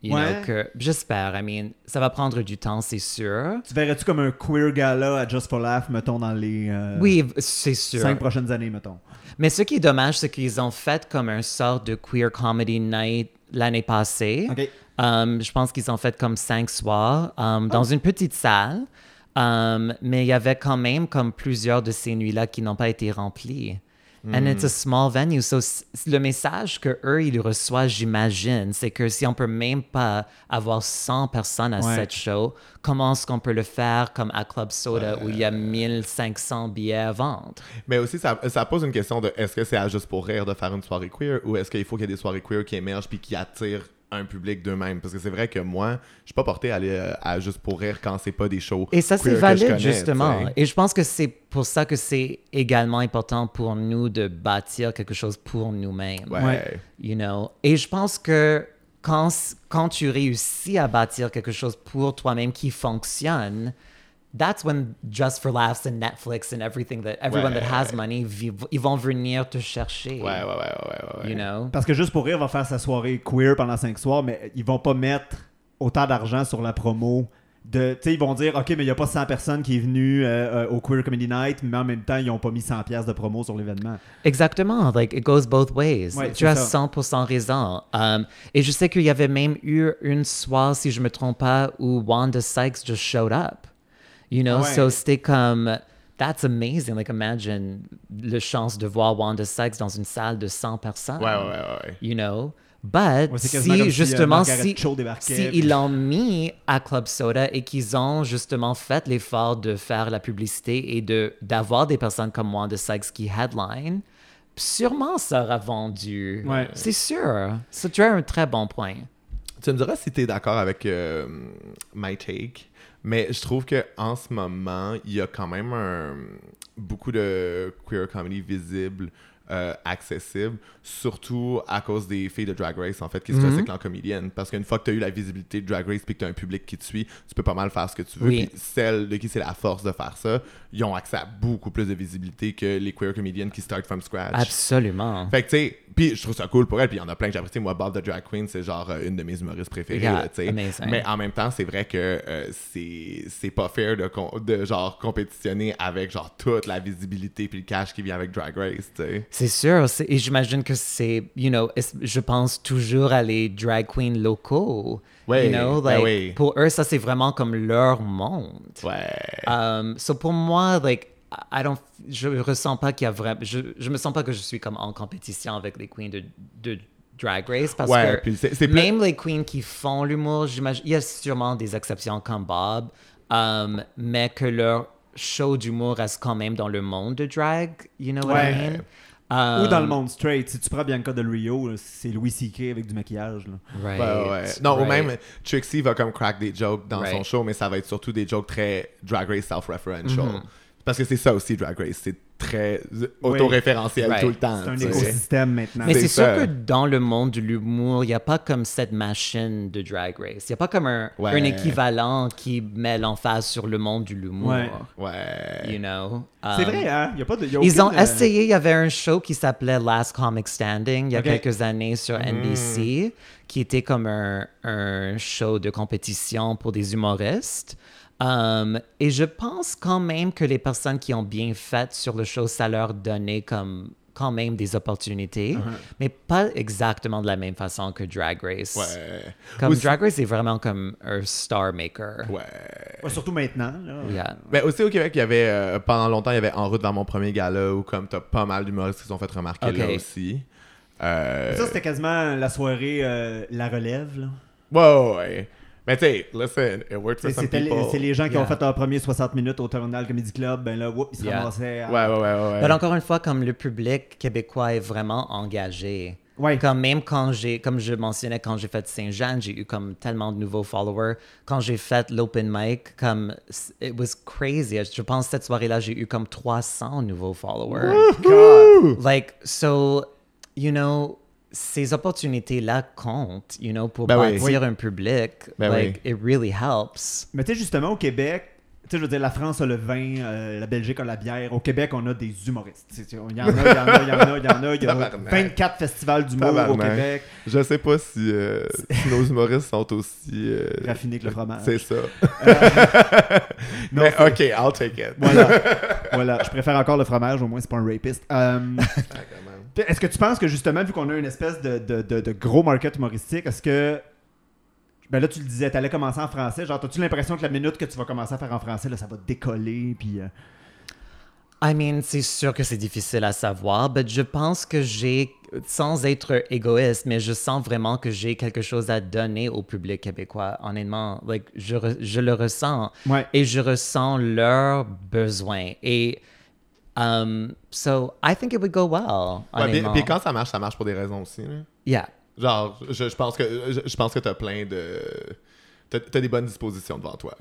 You Ouais. know, que, j'espère, I mean, ça va prendre du temps, c'est sûr. Tu verrais-tu comme un queer gala à Just for Laugh, mettons, dans les euh, Oui, c'est sûr. cinq prochaines années, mettons? Mais ce qui est dommage, c'est qu'ils ont fait comme un sort de queer comedy night l'année passée. Um, je pense qu'ils ont fait comme cinq soirs um, dans une petite salle. Um, mais il y avait quand même comme plusieurs de ces nuits-là qui n'ont pas été remplies. And it's a small venue. So, le message que eux, ils reçoivent, j'imagine, c'est que si on peut même pas avoir 100 personnes à Ouais. cette show, comment est-ce qu'on peut le faire comme à Club Soda où il y a 1500 billets à vendre? Mais aussi, ça, ça pose une question de est-ce que c'est à juste pour rire de faire une soirée queer ou est-ce qu'il faut qu'il y ait des soirées queer qui émergent puis qui attirent un public d'eux-mêmes? Parce que c'est vrai que moi, je suis pas porté à aller euh, à juste pour rire quand c'est pas des shows. Et ça, c'est valide, connais, justement. Et je pense que c'est pour ça que c'est également important pour nous de bâtir quelque chose pour nous-mêmes. Ouais. Ouais. You know? Et je pense que quand, quand tu réussis à bâtir quelque chose pour toi-même qui fonctionne, that's when Just for Laughs and Netflix and everything that everyone that has Ouais. money, ils vont venir te chercher. Ouais, ouais, ouais, ouais, ouais, ouais. You know? Parce que Juste pour rire va faire sa soirée queer pendant cinq soirs, mais ils vont pas mettre autant d'argent sur la promo. De, tu sais, ils vont dire, OK, mais il n'y a pas 100 personnes qui est venue euh, euh, au Queer Comedy Night, mais en même temps, ils n'ont pas mis 100 pièces de promo sur l'événement. Exactement. Like, it goes both ways. Ouais, tu as ça. 100% raison. Um, et je sais qu'il y avait même eu une soirée, si je me trompe pas, où Wanda Sykes just showed up. You know, Ah ouais. so c'était comme... That's amazing. Like, imagine le chance de voir Wanda Sykes dans une salle de 100 personnes. Ouais, ouais, ouais, ouais. You know? But Ouais, si, euh, justement, Margaret si, puis- ils l'ont mis à Club Soda et qu'ils ont justement fait l'effort de faire la publicité et de d'avoir des personnes comme Wanda Sykes qui headline, sûrement ça aura vendu. Ouais. C'est sûr. C'est tu as un très bon point. Tu me diras si tu es d'accord avec euh, my take, mais je trouve que en ce moment, il y a quand même un- beaucoup de queer comedy visible euh, accessible, surtout à cause des filles de Drag Race, en fait, qui se Mhm. recyclent en comédienne. Parce qu'une fois que tu as eu la visibilité de Drag Race puis que tu as un public qui te suit, tu peux pas mal faire ce que tu veux. Oui. Puis celles de qui c'est la force de faire ça, ils ont accès à beaucoup plus de visibilité que les queer comédiennes qui start from scratch. Absolument. Fait que, tu sais, puis je trouve ça cool pour elle, puis il y en a plein que j'apprécie. Moi, Bob the Drag Queen, c'est genre euh, une de mes humoristes préférées, Yeah, tu sais. Mais en même temps, c'est vrai que euh, c'est c'est pas fair de, de, genre, compétitionner avec, genre, toute la visibilité puis le cash qui vient avec Drag Race, tu sais. C'est sûr, c'est- et j'imagine que c'est, you know, je pense toujours à les drag queens locaux. Ouais, you know, ben oui. pour eux, ça c'est vraiment comme leur monde. Ouais. Um, so pour moi, like, I don't, je ressens pas qu'il y a vraiment, je, je me sens pas que je suis comme en compétition avec les queens de, de Drag Race parce Ouais, que même les queens qui font l'humour, j'imagine, il y a sûrement des exceptions comme Bob, um, mais que leur show d'humour reste quand même dans le monde de drag, you know what I Ouais. Mean? Ou dans le monde straight. Si tu prends Bianca Del Rio, c'est Louis C.K. avec du maquillage. Là. Right, Ouais, ouais. Non, ou même Trixie va comme crack des jokes dans son show, mais ça va être surtout des jokes très Drag Race self-referential. Mm-hmm. Parce que c'est ça aussi, Drag Race. C'est très autoréférentiel Right. tout le temps. C'est un écosystème maintenant. Mais C'est c'est sûr que dans le monde de l'humour, il n'y a pas comme cette machine de Drag Race. Il n'y a pas comme un, Ouais. un équivalent qui met l'emphase sur le monde de l'humour. Ouais. Ouais. You know? C'est Um, vrai, hein? Y a pas de, y a Ils ont aucune, euh, essayé, il y avait un show qui s'appelait Last Comic Standing il y a quelques années sur NBC, qui était comme un, un show de compétition pour des humoristes. Um, et je pense quand même que les personnes qui ont bien fait sur le show, ça leur donnait comme quand même des opportunités, mais pas exactement de la même façon que Drag Race. Ouais. Comme Aussi- Drag Race est vraiment comme un star maker. Ouais. ouais, surtout maintenant. là. Yeah. Mais aussi au Québec, il y avait, euh, pendant longtemps, il y avait En route vers mon premier gala où, comme, t'as pas mal d'humoristes qui se sont fait remarquer là aussi. Euh, Ça, c'était quasiment la soirée euh, La Relève. Là. Ouais, ouais, ouais. Mais tu sais, listen, it worked for C'est some people. c'est les gens qui Yeah. ont fait leur premier 60 minutes au Terminal Comedy Club. Ben là, whoop, ils se Yeah. ramassaient. à- Ouais, ouais, ouais, ouais. Mais encore une fois, comme le public québécois est vraiment engagé. Ouais. Comme même quand j'ai, comme je mentionnais, quand j'ai fait Saint-Jean, j'ai eu comme tellement de nouveaux followers. Quand j'ai fait l'open mic, comme, it was crazy. Je pense que cette soirée-là, j'ai eu comme 300 nouveaux followers. God. Like, so, you know, ces opportunités-là comptent, you know, pour Ben oui. un public. Ben like, it really helps. Mais tu sais, justement, au Québec, tu sais, je veux dire, la France a le vin, euh, la Belgique a la bière. Au Québec, on a des humoristes. Il y en a, il y en a, il y en a, il y en a. Il y a Tabarnak. 24 festivals d'humour au. Québec. Je sais pas si, euh, si nos humoristes sont aussi. euh, Raffinés que le fromage. C'est ça. Non, Mais ok, I'll take it. Voilà. voilà. Je préfère encore le fromage, au moins, c'est pas un rapiste. Même. Est-ce que tu penses que justement, vu qu'on a une espèce de, de, de- de gros market humoristique, est-ce que. Ben là, tu le disais, t'allais commencer en français. Genre, as-tu l'impression que la minute que tu vas commencer à faire en français, là, ça va décoller, puis. euh, I mean, c'est sûr que c'est difficile à savoir, mais je pense que j'ai, sans être égoïste, mais je sens vraiment que j'ai quelque chose à donner au public québécois, honnêtement. Like, je, re- je le ressens. Ouais. Et je ressens leurs besoins. Et, um, so, I think it would go well, Ouais, puis, quand ça marche, ça marche pour des raisons aussi. là. Yeah. Genre, je, je pense que je, je pense que t'as plein de. T'as t'as des bonnes dispositions devant toi.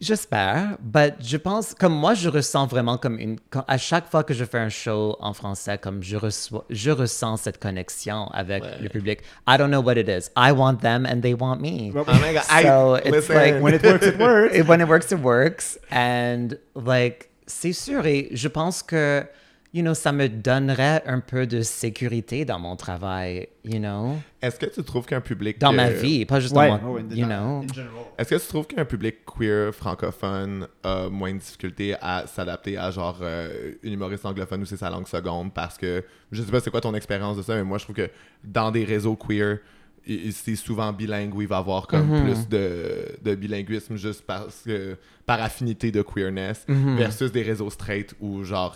J'espère, but je pense, comme moi, je ressens vraiment comme une. quand- à chaque fois que je fais un show en français, comme je reçois, je ressens cette connexion avec Ouais. le public. I don't know what it is. I want them and they want me. Oh my god, I- So it's listen. like- When it works, it works. When it works, it works. And like, c'est sûr, et je pense que, you know, ça me donnerait un peu de sécurité dans mon travail, you know, Est-ce que tu trouves qu'un public. dans ma vie, pas juste Ouais. dans mon, Oh, you know? Est-ce que tu trouves qu'un public queer francophone a moins de difficulté à s'adapter à genre euh, une humoriste anglophone ou c'est sa langue seconde? Parce que je sais pas c'est quoi ton expérience de ça mais moi je trouve que dans des réseaux queer c'est souvent bilingue où il va avoir comme Mhm. plus de, de bilinguisme juste parce que par affinité de queerness Mhm. versus des réseaux straight où genre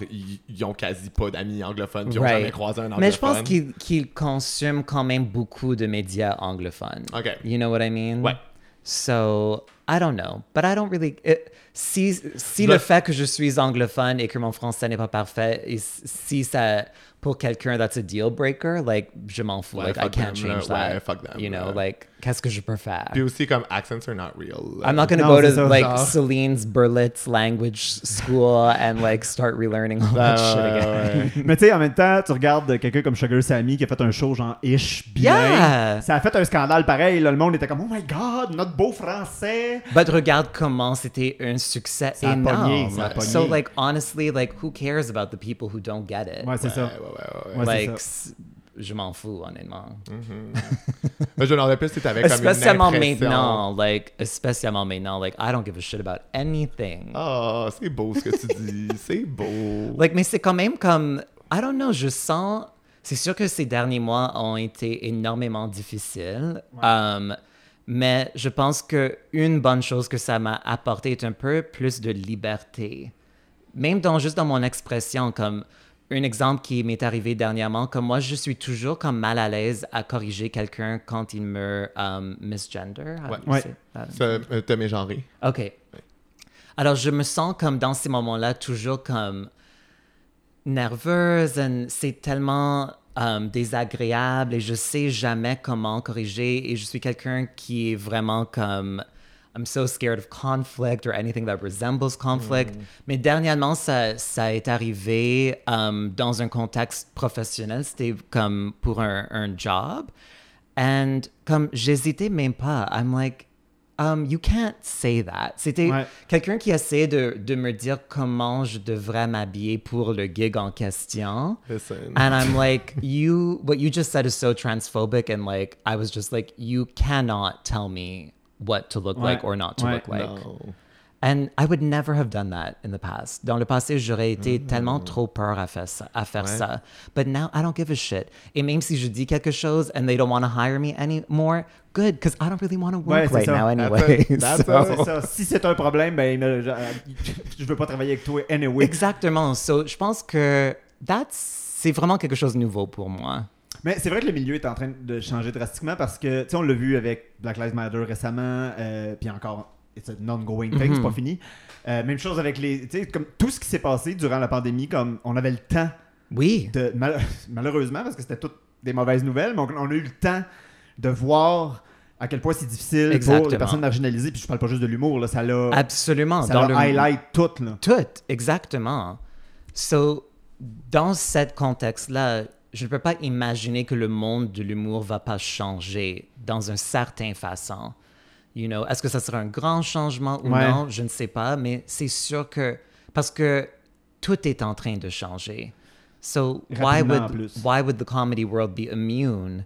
ils ont quasi pas d'amis anglophones qui ont jamais croisé un anglophone. Mais je pense qu'ils qu'ils consomment quand même beaucoup de médias anglophones. OK. You know what I mean? Ouais. So, I don't know, but I don't really. it- si si le Je- fait que je suis anglophone et que mon français n'est pas parfait, et si ça pour quelqu'un that's a deal breaker, like je m'en fous, Ouais, like I fuck can't them, là. change Ouais, that. fuck them, you know, là. like qu'est-ce que je peux faire? Puis aussi, comme, accents are not real. I'm not gonna Non, go to like. Celine's Berlitz language school and like start relearning all Ah, that shit ouais, again. ouais. Mais tu sais, en même temps, tu regardes quelqu'un comme Sugar Sammy qui a fait un show genre ish bien. Yeah. Ça a fait un scandale pareil. là, le monde était comme Oh my god, notre beau français. But regarde comment c'était un succès Ça a énorme. pogné, ça so like honestly, like who cares about the people who don't get it? Ouais, c'est Ouais, ça. ouais, ouais, ouais. Ouais, c'est like ça. je m'en fous honnêtement. Mais je demandais plus si t'avais comme une impression. maintenant, like especially maintenant, like I don't give a shit about anything. Oh, c'est beau ce que tu dis. C'est beau. Like, mais c'est quand même comme, I don't know, je sens. C'est sûr que ces derniers mois ont été énormément difficiles. Um, mais je pense que une bonne chose que ça m'a apporté est un peu plus de liberté. Même dans juste dans mon expression, comme un exemple qui m'est arrivé dernièrement, comme moi, je suis toujours comme mal à l'aise à corriger quelqu'un quand il me um, misgender. Ouais. Ça euh, t'a mégenré. OK. Alors, je me sens comme dans ces moments-là, toujours comme nerveuse. and C'est tellement um, désagréable et je sais jamais comment corriger. Et je suis quelqu'un qui est vraiment comme. I'm so scared of conflict or anything that resembles conflict. Mais dernièrement, ça, ça est arrivé um, dans un contexte professionnel. C'était comme pour un, un job. And comme j'hésitais même pas. I'm like, um, you can't say that. C'était Ouais. quelqu'un qui essayait de, de me dire comment je devrais m'habiller pour le gig en question. Listen. And I'm like, you, what you just said is so transphobic. And like, I was just like, you cannot tell me what to look like or not to Ouais. look like. Non. And I would never have done that in the past. Dans le passé, j'aurais été tellement trop peur à faire ça. À faire Ouais. ça. But now, I don't give a shit. Et même si je dis quelque chose and they don't want to hire me anymore, good, because I don't really want to work right ça. now anyway. That's So- ça. Si c'est un problème, ben euh, je, je veux pas travailler avec toi anyway. Exactement. So, je pense que that's, c'est vraiment quelque chose de nouveau pour moi. Mais c'est vrai que le milieu est en train de changer drastiquement parce que, tu sais, on l'a vu avec Black Lives Matter récemment, euh, puis encore, it's an ongoing thing, c'est pas fini. Euh, même chose avec les, tu sais, comme tout ce qui s'est passé durant la pandémie, comme on avait le temps Oui. de, mal- malheureusement, parce que c'était toutes des mauvaises nouvelles, mais on, on a eu le temps de voir à quel point c'est difficile pour Exactement. les personnes marginalisées, puis je parle pas juste de l'humour, là, ça l'a, Absolument. ça Dans l'a le highlight tout, là. Tout, exactement. So, dans ce contexte-là, je ne peux pas imaginer que le monde de l'humour va pas changer dans une certaine façon. You know, est-ce que ça sera un grand changement ou Ouais. non? Je ne sais pas, mais c'est sûr que parce que tout est en train de changer. So why would why would the comedy world be immune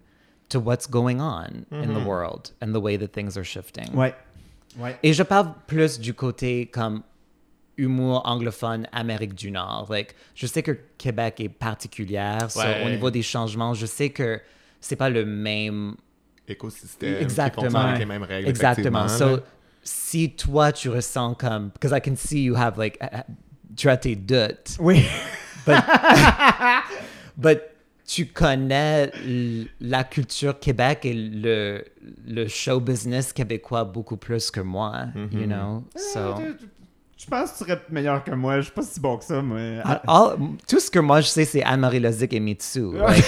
to what's going on in the world and the way that things are shifting? Ouais. Ouais. Et je parle plus du côté comme humour anglophone Amérique du Nord. Like, je sais que Québec est particulière. so Ouais. au niveau des changements, je sais que c'est pas le même. Écosystème. Exactement. Qui fonctionne avec les mêmes règles. Exactement. So, si toi tu ressens comme, because I can see you have like, uh, tu as tes doutes, Oui. but tu connais la culture Québec et le, le show business québécois beaucoup plus que moi, Mm-hmm. you know. So. Je pense que tu serais meilleur que moi. Je suis pas si bon que ça, moi. All- all- tout ce que moi je sais, c'est Anne-Marie Lozic et Mitsu. Like,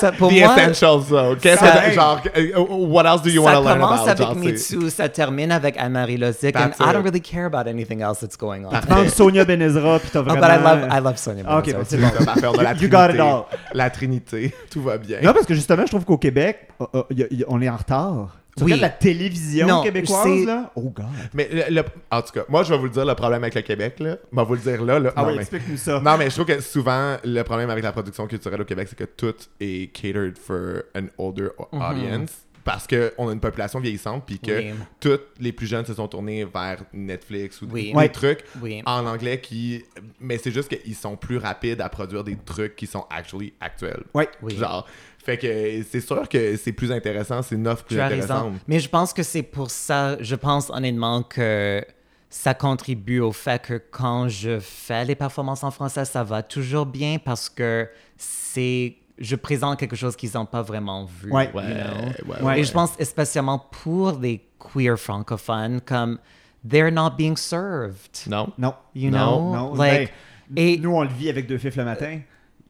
ça, pour The moi, essentials, though. Qu'est-ce Ça- que, genre, euh, what else do you ça want to learn commence about? avec genre, c'est- Mitsu, ça termine avec Anne-Marie Lozic, and That's I it. don't really care about anything else that's going on. Tu manques Sonia Benezra, puis t'as Oh, vraiment... but I love, I love Sonia Ah, ok, Benezra ben, c'est bon. La You got it Trinité. all. La Trinité. Tout va bien. Non, parce que justement, je trouve qu'au Québec, euh, euh, y a- y a- on est en retard. Tu Oui. regardes la télévision Non, québécoise, là? Oh, God. Mais le- le- en tout cas, moi, je vais vous le dire, le problème avec le Québec, là. Je vais vous le dire là. là. Ah non, oui, mais, explique-nous ça. non, mais je trouve que souvent, le problème avec la production culturelle au Québec, c'est que tout est catered for an older au- audience. Parce qu'on a une population vieillissante, puis que Oui. tous les plus jeunes se sont tournés vers Netflix ou Oui. des trucs Oui. en anglais qui. Mais c'est juste qu'ils sont plus rapides à produire des trucs qui sont actually actuels. Ouais. Oui. Genre. Fait que c'est sûr que c'est plus intéressant, c'est une offre plus Tu as intéressante. raison. Mais je pense que c'est pour ça, je pense honnêtement que ça contribue au fait que quand je fais les performances en français, ça va toujours bien parce que c'est je présente quelque chose qu'ils n'ont pas vraiment vu. Ouais. you Ouais, know? ouais, Ouais. ouais. Et je pense spécialement pour les queer francophones, comme they're not being served. Non. Non. You Non. know? Non. like, ben, et Nous, on le vit avec Deux Fifs le matin.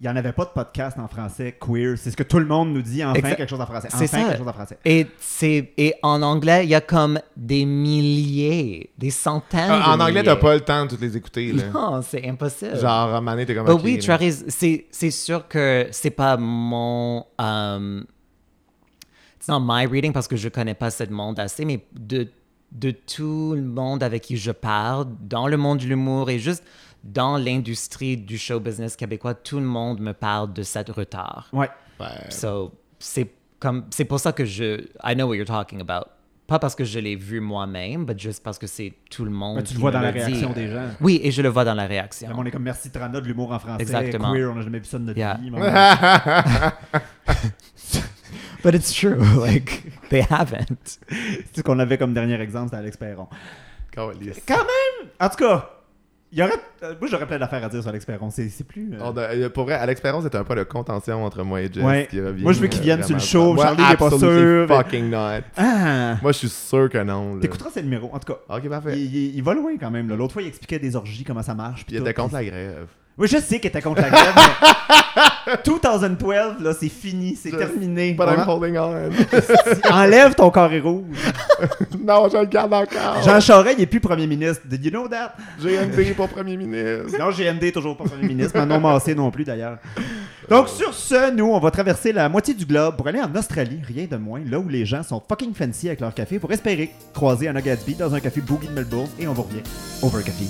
Il n'y en avait pas de podcast en français queer. C'est ce que tout le monde nous dit. Enfin, Exact- quelque chose en français. Enfin, c'est ça. quelque chose en français. Et, c'est, et en anglais, il y a comme des milliers, des centaines. Ah, en de anglais, milliers. t'as pas le temps de toutes les écouter. Là. Non, c'est impossible. Genre, à donné, t'es comme. Bah oui, tu as. C'est, c'est sûr que c'est pas mon. Um, it's not my reading parce que je connais pas ce monde assez, mais de, de tout le monde avec qui je parle, dans le monde de l'humour et juste dans l'industrie du show business québécois, tout le monde me parle de cet retard. Ouais. Ouais. So, c'est comme c'est pour ça que je I know what you're talking about. Pas parce que je l'ai vu moi-même, mais juste parce que c'est tout le monde. Mais tu le vois dans la dit. réaction des gens. Oui, et je le vois dans la réaction. On est comme merci Trana de l'humour en français. Exactement. Queer, on n'a jamais vu ça de notre Yeah. vie. But it's true, like they haven't. C'est ce qu'on avait comme dernier exemple, c'était Alex Perron. Quand même, en tout cas, il y aurait, euh, moi j'aurais plein d'affaires à dire sur Alex Perron. C'est c'est plus. euh, euh, pour vrai, à l'expérience, c'était un peu de contention entre moi et Jess Ouais. qui revient. Moi, je veux qu'il euh, vienne sur le show. Moi, Charlie, pas sûr. fucking not. Ah! Moi, je suis sûr que non. là. T'écouteras ses numéros. En tout cas, Ok, il, parfait. il- il va loin quand même. là. L'autre fois, il expliquait des orgies, comment ça marche. Puis il était contre la grève. Oui, je sais qu'il était contre la grève. mais 2012, là, c'est fini, c'est terminé. But I'm holding on. Enlève ton carré rouge. non, je le garde encore. Jean Charest, il est plus premier ministre. Did you know that? GND pour premier ministre. Non, GND, toujours pas premier ministre. Manon Massé non plus, d'ailleurs. Donc, sur ce, nous, on va traverser la moitié du globe pour aller en Australie, rien de moins, là où les gens sont fucking fancy avec leur café, pour espérer croiser Anna Gatsby dans un café Boogie de Melbourne, et on vous revient over café.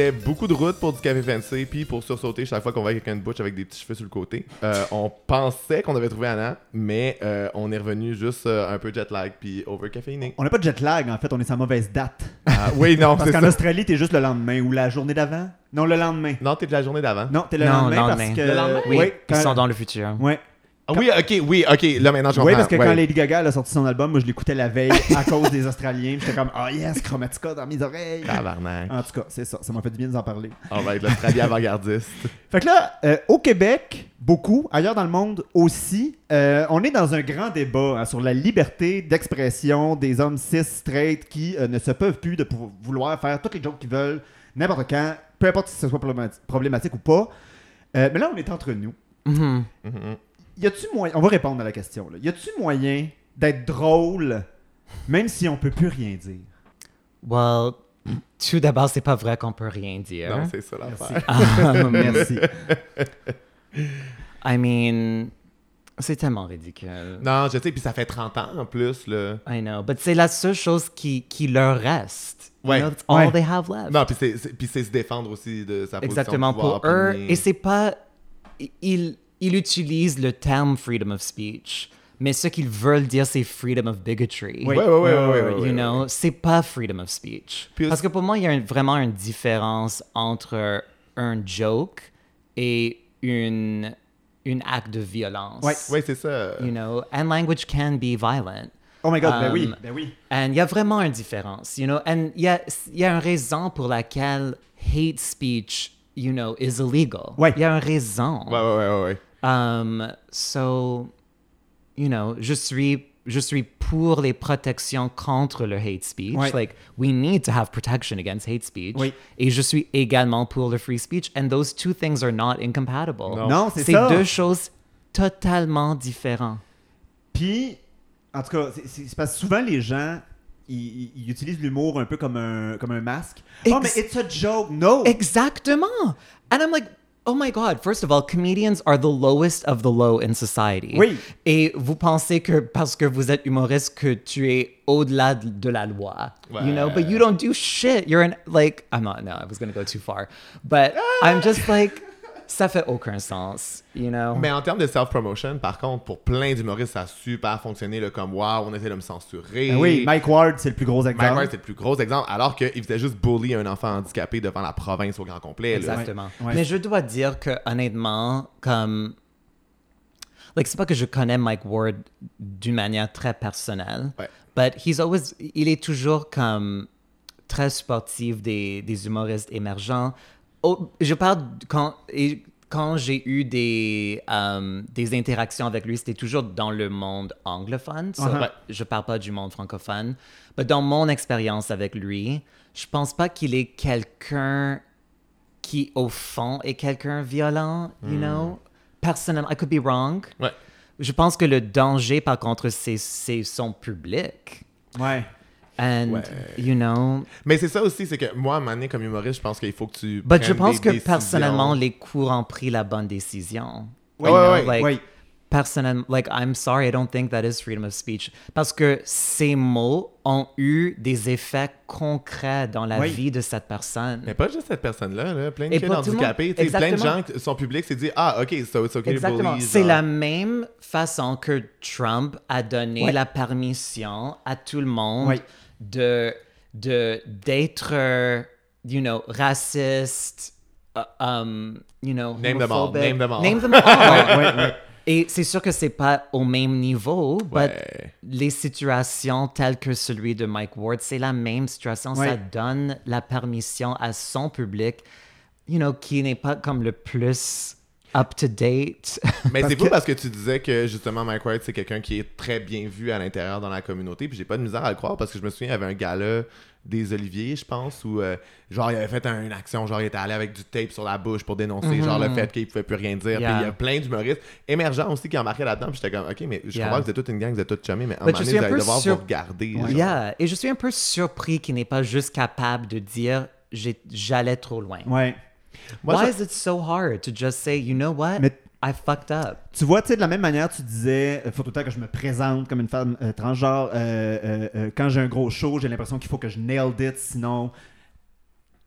C'était beaucoup de route pour du café fancy, puis pour sursauter chaque fois qu'on voit quelqu'un de butch avec des petits cheveux sur le côté. Euh, on pensait qu'on avait trouvé Anna, mais euh, on est revenu juste euh, un peu jet lag, puis over caféiné. On n'a pas de jet lag, en fait, on est sur la mauvaise date. Ah, oui, non, Parce qu'en. Australie, t'es juste le lendemain ou la journée d'avant? Non, le lendemain. Non, t'es de la journée d'avant. Non, t'es le Non, lendemain, lendemain. parce que... Le lendemain? Oui, Ouais, ils quand- sont dans le futur. Ouais. Ah oui, ok, oui, ok, là maintenant je comprends. Oui, parce que Ouais. quand Lady Gaga elle a sorti son album, moi je l'écoutais la veille à cause des Australiens. J'étais comme, oh yes, Chromatica dans mes oreilles. Tabarnak. En tout cas, c'est ça. Ça m'a fait du bien de vous en parler. On va être l'Australie avant-gardiste. Fait que là, euh, au Québec, beaucoup, ailleurs dans le monde aussi, euh, on est dans un grand débat hein, sur la liberté d'expression des hommes cis straight qui euh, ne se peuvent plus de vouloir faire toutes les jokes qu'ils veulent, n'importe quand, peu importe si ce soit problémati- problématique ou pas. Euh, mais là, on est entre nous. Mhm. Mhm. Y a-tu moyen, on va répondre à la question, là. Y a-tu moyen d'être drôle même si on peut plus rien dire? Well, tout d'abord, c'est pas vrai qu'on peut rien dire. Non, c'est ça Merci. l'affaire. Ah, Merci. I mean, c'est tellement ridicule. Non, je sais, puis ça fait 30 ans en plus, là. I know, but c'est la seule chose qui, qui leur reste. You Ouais. know, it's all Ouais. they have left. Non, puis c'est- c'est puis c'est se défendre aussi de sa Exactement position pouvoir, pour eux. Et c'est pas. Ils, ils utilisent le terme freedom of speech, mais ce qu'ils veulent dire, c'est freedom of bigotry. Oui. Ouais, ouais, ouais, ouais, You know, c'est pas freedom of speech. Puis Parce que pour moi, il y a un- vraiment une différence entre un joke et une, une acte de violence. Ouais. Ouais, c'est ça. You know, and language can be violent. Oh my god, ben Um, oui, ben oui. And il y a vraiment une différence, you know. And il y a, il y a une raison pour laquelle hate speech, you know, is illegal. Ouais. Il y a une raison. Ouais, ouais, ouais, ouais. Um, so, you know, je suis, je suis pour les protections contre le hate speech. Like, we need to have protection against hate speech. Oui. Et je suis également pour le free speech. And those two things are not incompatible. Non. Non, c'est C'est ça. deux choses totalement différentes. Puis, en tout cas, c'est- c'est c'est parce que souvent les gens, ils- ils utilisent l'humour un peu comme un, comme un masque. Oh, Ex- mais it's a joke. No! Exactement. And I'm like, oh my God, first of all, comedians are the lowest of the low in society. Oui. Et vous pensez que parce que vous êtes humoriste que tu es au-delà de, de la loi. You know, but you don't do shit. You're an, like, I'm not, no, I was going to go too far. But I'm just like, ça fait aucun sens, you know? Mais en termes de self-promotion, par contre, pour plein d'humoristes, ça a super fonctionné, là, comme wow, on essaie de me censurer. Ben oui, Mike Ward, c'est le plus gros exemple. Mike Ward, c'est le plus gros exemple, alors qu'il faisait juste bully un enfant handicapé devant la province au grand complet. là. Exactement. Ouais. Mais je dois dire que honnêtement, comme like c'est pas que je connais Mike Ward d'une manière très personnelle, Ouais. but he's always, il est toujours comme très sportif des, des humoristes émergents. Oh, je parle quand et quand j'ai eu des euh, des interactions avec lui, c'était toujours dans le monde anglophone. So. Ouais. Je parle pas du monde francophone, mais dans mon expérience avec lui, je pense pas qu'il est quelqu'un qui au fond est quelqu'un violent, you know? Personnellement, I could be wrong. Ouais. Je pense que le danger, par contre, c'est c'est son public. Ouais. And, Ouais. you know. Mais c'est ça aussi, c'est que moi, à un moment donné, comme humoriste, je pense qu'il faut que tu. But je pense des que décisions. personnellement, les cours ont pris la bonne décision. Oui, ouais, like, oui. personnellement, like, I'm sorry, I don't think that is freedom of speech. Parce que ces mots ont eu des effets concrets dans la Oui. vie de cette personne. Mais pas juste cette personne-là, là. plein de Et kids pas tout le monde. handicapés. Plein de gens, son public s'est dit Ah, ok, so it's okay Exactement. C'est la même façon que Trump a donné la permission à tout le monde Ouais. De de d'être, euh, you know, raciste, uh, um, you know, Name them all, name them all. Name them all. Ouais, ouais. Et c'est sûr que c'est pas au même niveau, but les situations telles que celui de Mike Ward, c'est la même situation. Ça donne la permission à son public, you know, qui n'est pas comme le plus up to date. Mais c'est fou que- parce que tu disais que justement Mike Wright c'est quelqu'un qui est très bien vu à l'intérieur dans la communauté puis j'ai pas de misère à le croire parce que je me souviens il y avait un gala des Oliviers je pense où euh, genre il avait fait un- une action genre il était allé avec du tape sur la bouche pour dénoncer genre le fait qu'il pouvait plus rien dire puis il y a plein d'humoristes émergents aussi qui embarquaient là-dedans puis j'étais comme ok mais je Yeah. comprends que vous êtes toute une gang vous êtes tous chumés mais à un moment donné vous un allez peu devoir sur- vous regarder. Yeah. Et je suis un peu surpris qu'il n'est pas juste capable de dire j'ai- j'allais trop loin. Ouais. Moi, Why je- is it so hard to just say, you know what? Mais- I fucked up. Tu vois, tu sais, de la même manière, tu disais, il faut tout le temps que je me présente comme une femme euh, transgenre. euh, euh, euh, quand j'ai un gros show, j'ai l'impression qu'il faut que je nailed it, sinon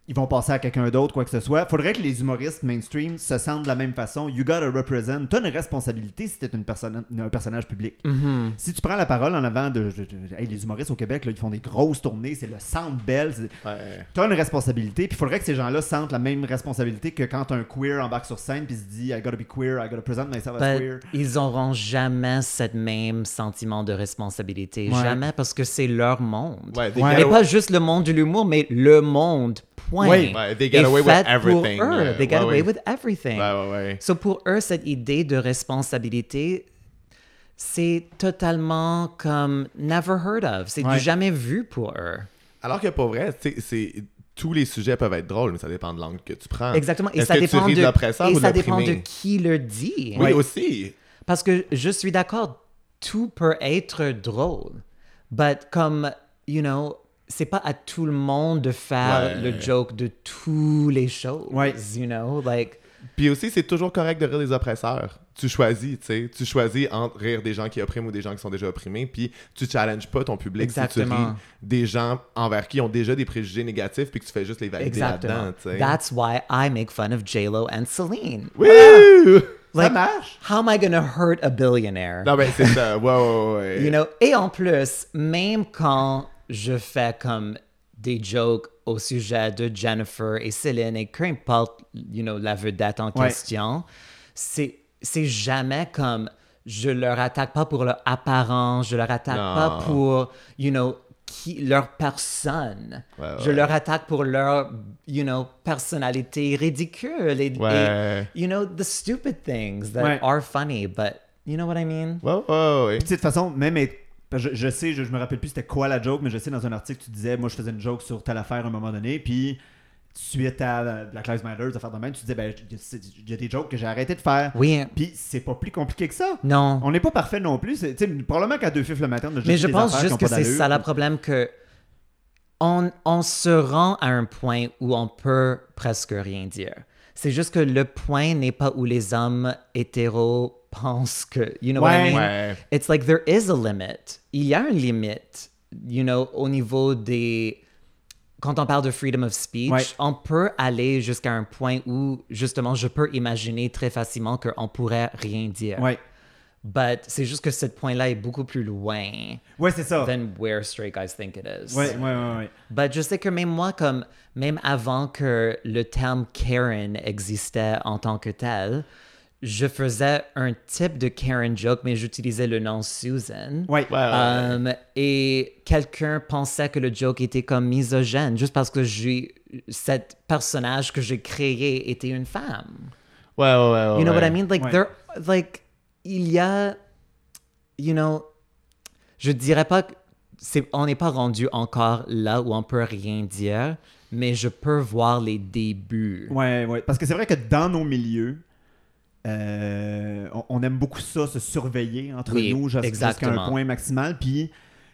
ils vont passer à quelqu'un d'autre, quoi que ce soit. Faudrait que les humoristes mainstream se sentent de la même façon. You gotta represent. T'as une responsabilité si t'es une personne, un personnage public. Mm-hmm. Si tu prends la parole en avant de. de- de- hey, les humoristes au Québec, là, ils font des grosses tournées, c'est le centre belle. c'est- Ouais. T'as une responsabilité, puis il faudrait que ces gens-là sentent la même responsabilité que quand un queer embarque sur scène puis se dit I gotta be queer, I gotta present myself as But queer. ils auront jamais ce même sentiment de responsabilité. Ouais. Jamais parce que c'est leur monde. Ouais, Et pas juste le monde de l'humour, mais le monde. Point. Oui. Ouais, they get away with everything, Pour eux. ouais. They get Ouais, away ouais. with everything. Ouais, ouais, ouais. So pour eux, cette idée de responsabilité, c'est totalement comme never heard of. C'est Ouais. du jamais vu pour eux. alors que pour vrai tu c'est tous les sujets peuvent être drôles mais ça dépend de l'angle que tu prends Exactement. Et ça que tu dépend ris de l'oppresseur et ou ça dépend de qui le dit. oui aussi Parce que je suis d'accord, tout peut être drôle. But comme, you know, c'est pas à tout le monde de faire Ouais. le joke de tous les choses. Ouais. You know, like, Puis aussi, c'est toujours correct de rire des oppresseurs. Tu choisis, tu sais. Tu choisis entre rire des gens qui oppriment ou des gens qui sont déjà opprimés, puis tu challenges pas ton public si tu Exactement. ris des gens envers qui ont déjà des préjugés négatifs, puis que tu fais juste les valider exactement. là-dedans, tu sais. That's why I make fun of J-Lo and Celine. Wouh! Ça Like, marche? how am I gonna hurt a billionaire? Non, ben c'est ça. Ouais, ouais, ouais. You know, et en plus, même quand je fais comme des jokes au sujet de Jennifer et Céline et peu importe, you know, la vedette en Ouais. question, c'est c'est jamais comme je leur attaque pas pour leur apparence, je leur attaque Non. pas pour, you know, qui, leur personne. Ouais, Je leur attaque pour leur, you know, personnalité ridicule et, Ouais. et, you know, the stupid things that Ouais. are funny, but you know what I mean? Ouais, ouais, ouais. Puis, tu sais, de toute façon, même être- je, je sais, je, je me rappelle plus c'était quoi la joke, mais je sais dans un article tu disais, moi je faisais une joke sur telle affaire à un moment donné, puis suite à Black Lives Matter, affaire de même, tu disais, ben, il y a- des jokes que j'ai arrêté de faire. Oui. Puis c'est pas plus compliqué que ça. Non. On n'est pas parfait non plus. C'est- tu sais, Probablement qu'à deux fifs le matin, on a juste Mais je des pense affaires juste que c'est ça le problème que on, on se rend à un point où on peut presque rien dire. C'est juste que le point n'est pas où les hommes hétéros pensent que, you know what I mean? Ouais. It's like there is a limit. Il y a une limite, you know, au niveau des quand on parle de freedom of speech, Ouais. on peut aller jusqu'à un point où justement je peux imaginer très facilement qu'on pourrait rien dire. Ouais, But c'est juste que ce point-là est beaucoup plus loin ouais c'est ça. than where straight guys think it is. Ouais, ouais, ouais, ouais. But je sais que même moi, comme même avant que le terme Karen existait en tant que tel, je faisais un type de Karen joke, mais j'utilisais le nom Susan. Ouais. Ouais, ouais, ouais. Um, et quelqu'un pensait que le joke était comme misogène juste parce que j'ai cette personnage que j'ai créé était une femme. Ouais, ouais, ouais. You know ouais. what I mean? Like Ouais. there, like il y a, you know, je dirais pas que c'est, on n'est pas rendu encore là où on peut rien dire, mais je peux voir les débuts. Ouais, ouais. Parce que c'est vrai que dans nos milieux, euh, on, on aime beaucoup ça, se surveiller entre Oui, nous jus- jusqu'à un point maximal. Puis,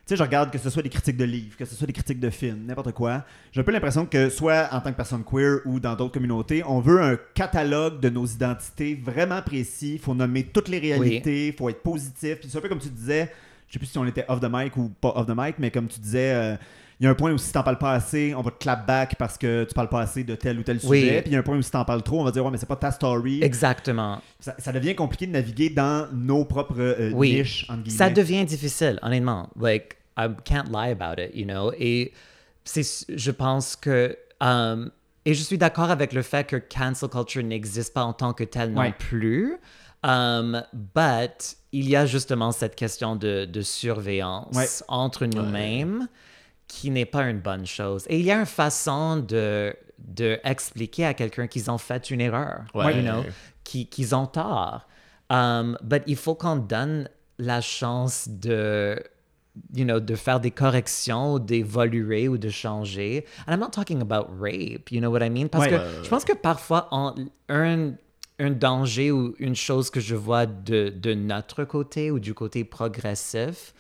sais, je regarde que ce soit des critiques de livres, que ce soit des critiques de films, n'importe quoi. J'ai un peu l'impression que, soit en tant que personne queer ou dans d'autres communautés, on veut un catalogue de nos identités vraiment précis. Il faut nommer toutes les réalités, il faut être positif. Puis, c'est un peu comme tu disais, je sais plus si on était off the mic ou pas off the mic, mais comme tu disais. euh, il y a un point où si t'en parles pas assez, on va te clap back parce que tu parles pas assez de tel ou tel Oui. sujet. Puis il y a un point où si t'en parles trop, on va dire ouais mais c'est pas ta story. Exactement. Ça, ça devient compliqué de naviguer dans nos propres euh, Oui. niches entre guillemets. Ça devient difficile, honnêtement. Like, I can't lie about it, you know? Et c'est, je pense que, um, et je suis d'accord avec le fait que cancel culture n'existe pas en tant que tel non Ouais. plus. Um, but il y a justement cette question de, de surveillance Ouais. entre nous-mêmes qui n'est pas une bonne chose. Et il y a une façon de, de expliquer à quelqu'un qu'ils ont fait une erreur, Ouais. you know, qui- qu'ils ont tort. Um, but il faut qu'on donne la chance de, you know, de faire des corrections, d'évoluer ou de changer. And I'm not talking about rape, you know what I mean? Parce Ouais. que Ouais, je pense que parfois, en- un, un danger ou une chose que je vois de, de notre côté ou du côté progressif,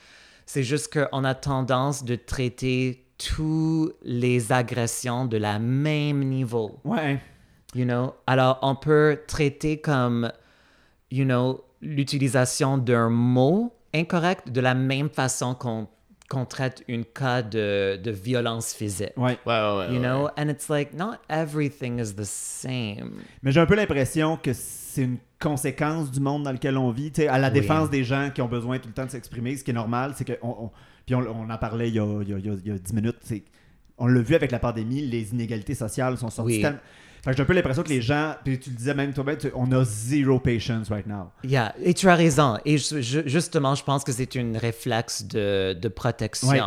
c'est juste qu'on a tendance de traiter tous les agressions de la même niveau. Ouais. You know? Alors, on peut traiter comme, you know, l'utilisation d'un mot incorrect de la même façon qu'on qu'on traite une cas de, de violence physique. Ouais. Ouais, ouais, ouais. You ouais. know? And it's like, not everything is the same. Mais j'ai un peu l'impression que c'est une conséquence du monde dans lequel on vit. Tu sais, à la Oui. défense des gens qui ont besoin tout le temps de s'exprimer, ce qui est normal, c'est que. On, on- puis on, on en parlait il y a, il y a- il y a- il y a 10 minutes. c'est- On l'a vu avec la pandémie, les inégalités sociales sont sorties. Oui. Tellement- Fait que j'ai un peu l'impression que les gens, puis tu le disais même toi, tu- on a zero patience right now. Yeah, et tu as raison. Et je- je- justement, je pense que c'est une réflexe de, de protection. Ouais.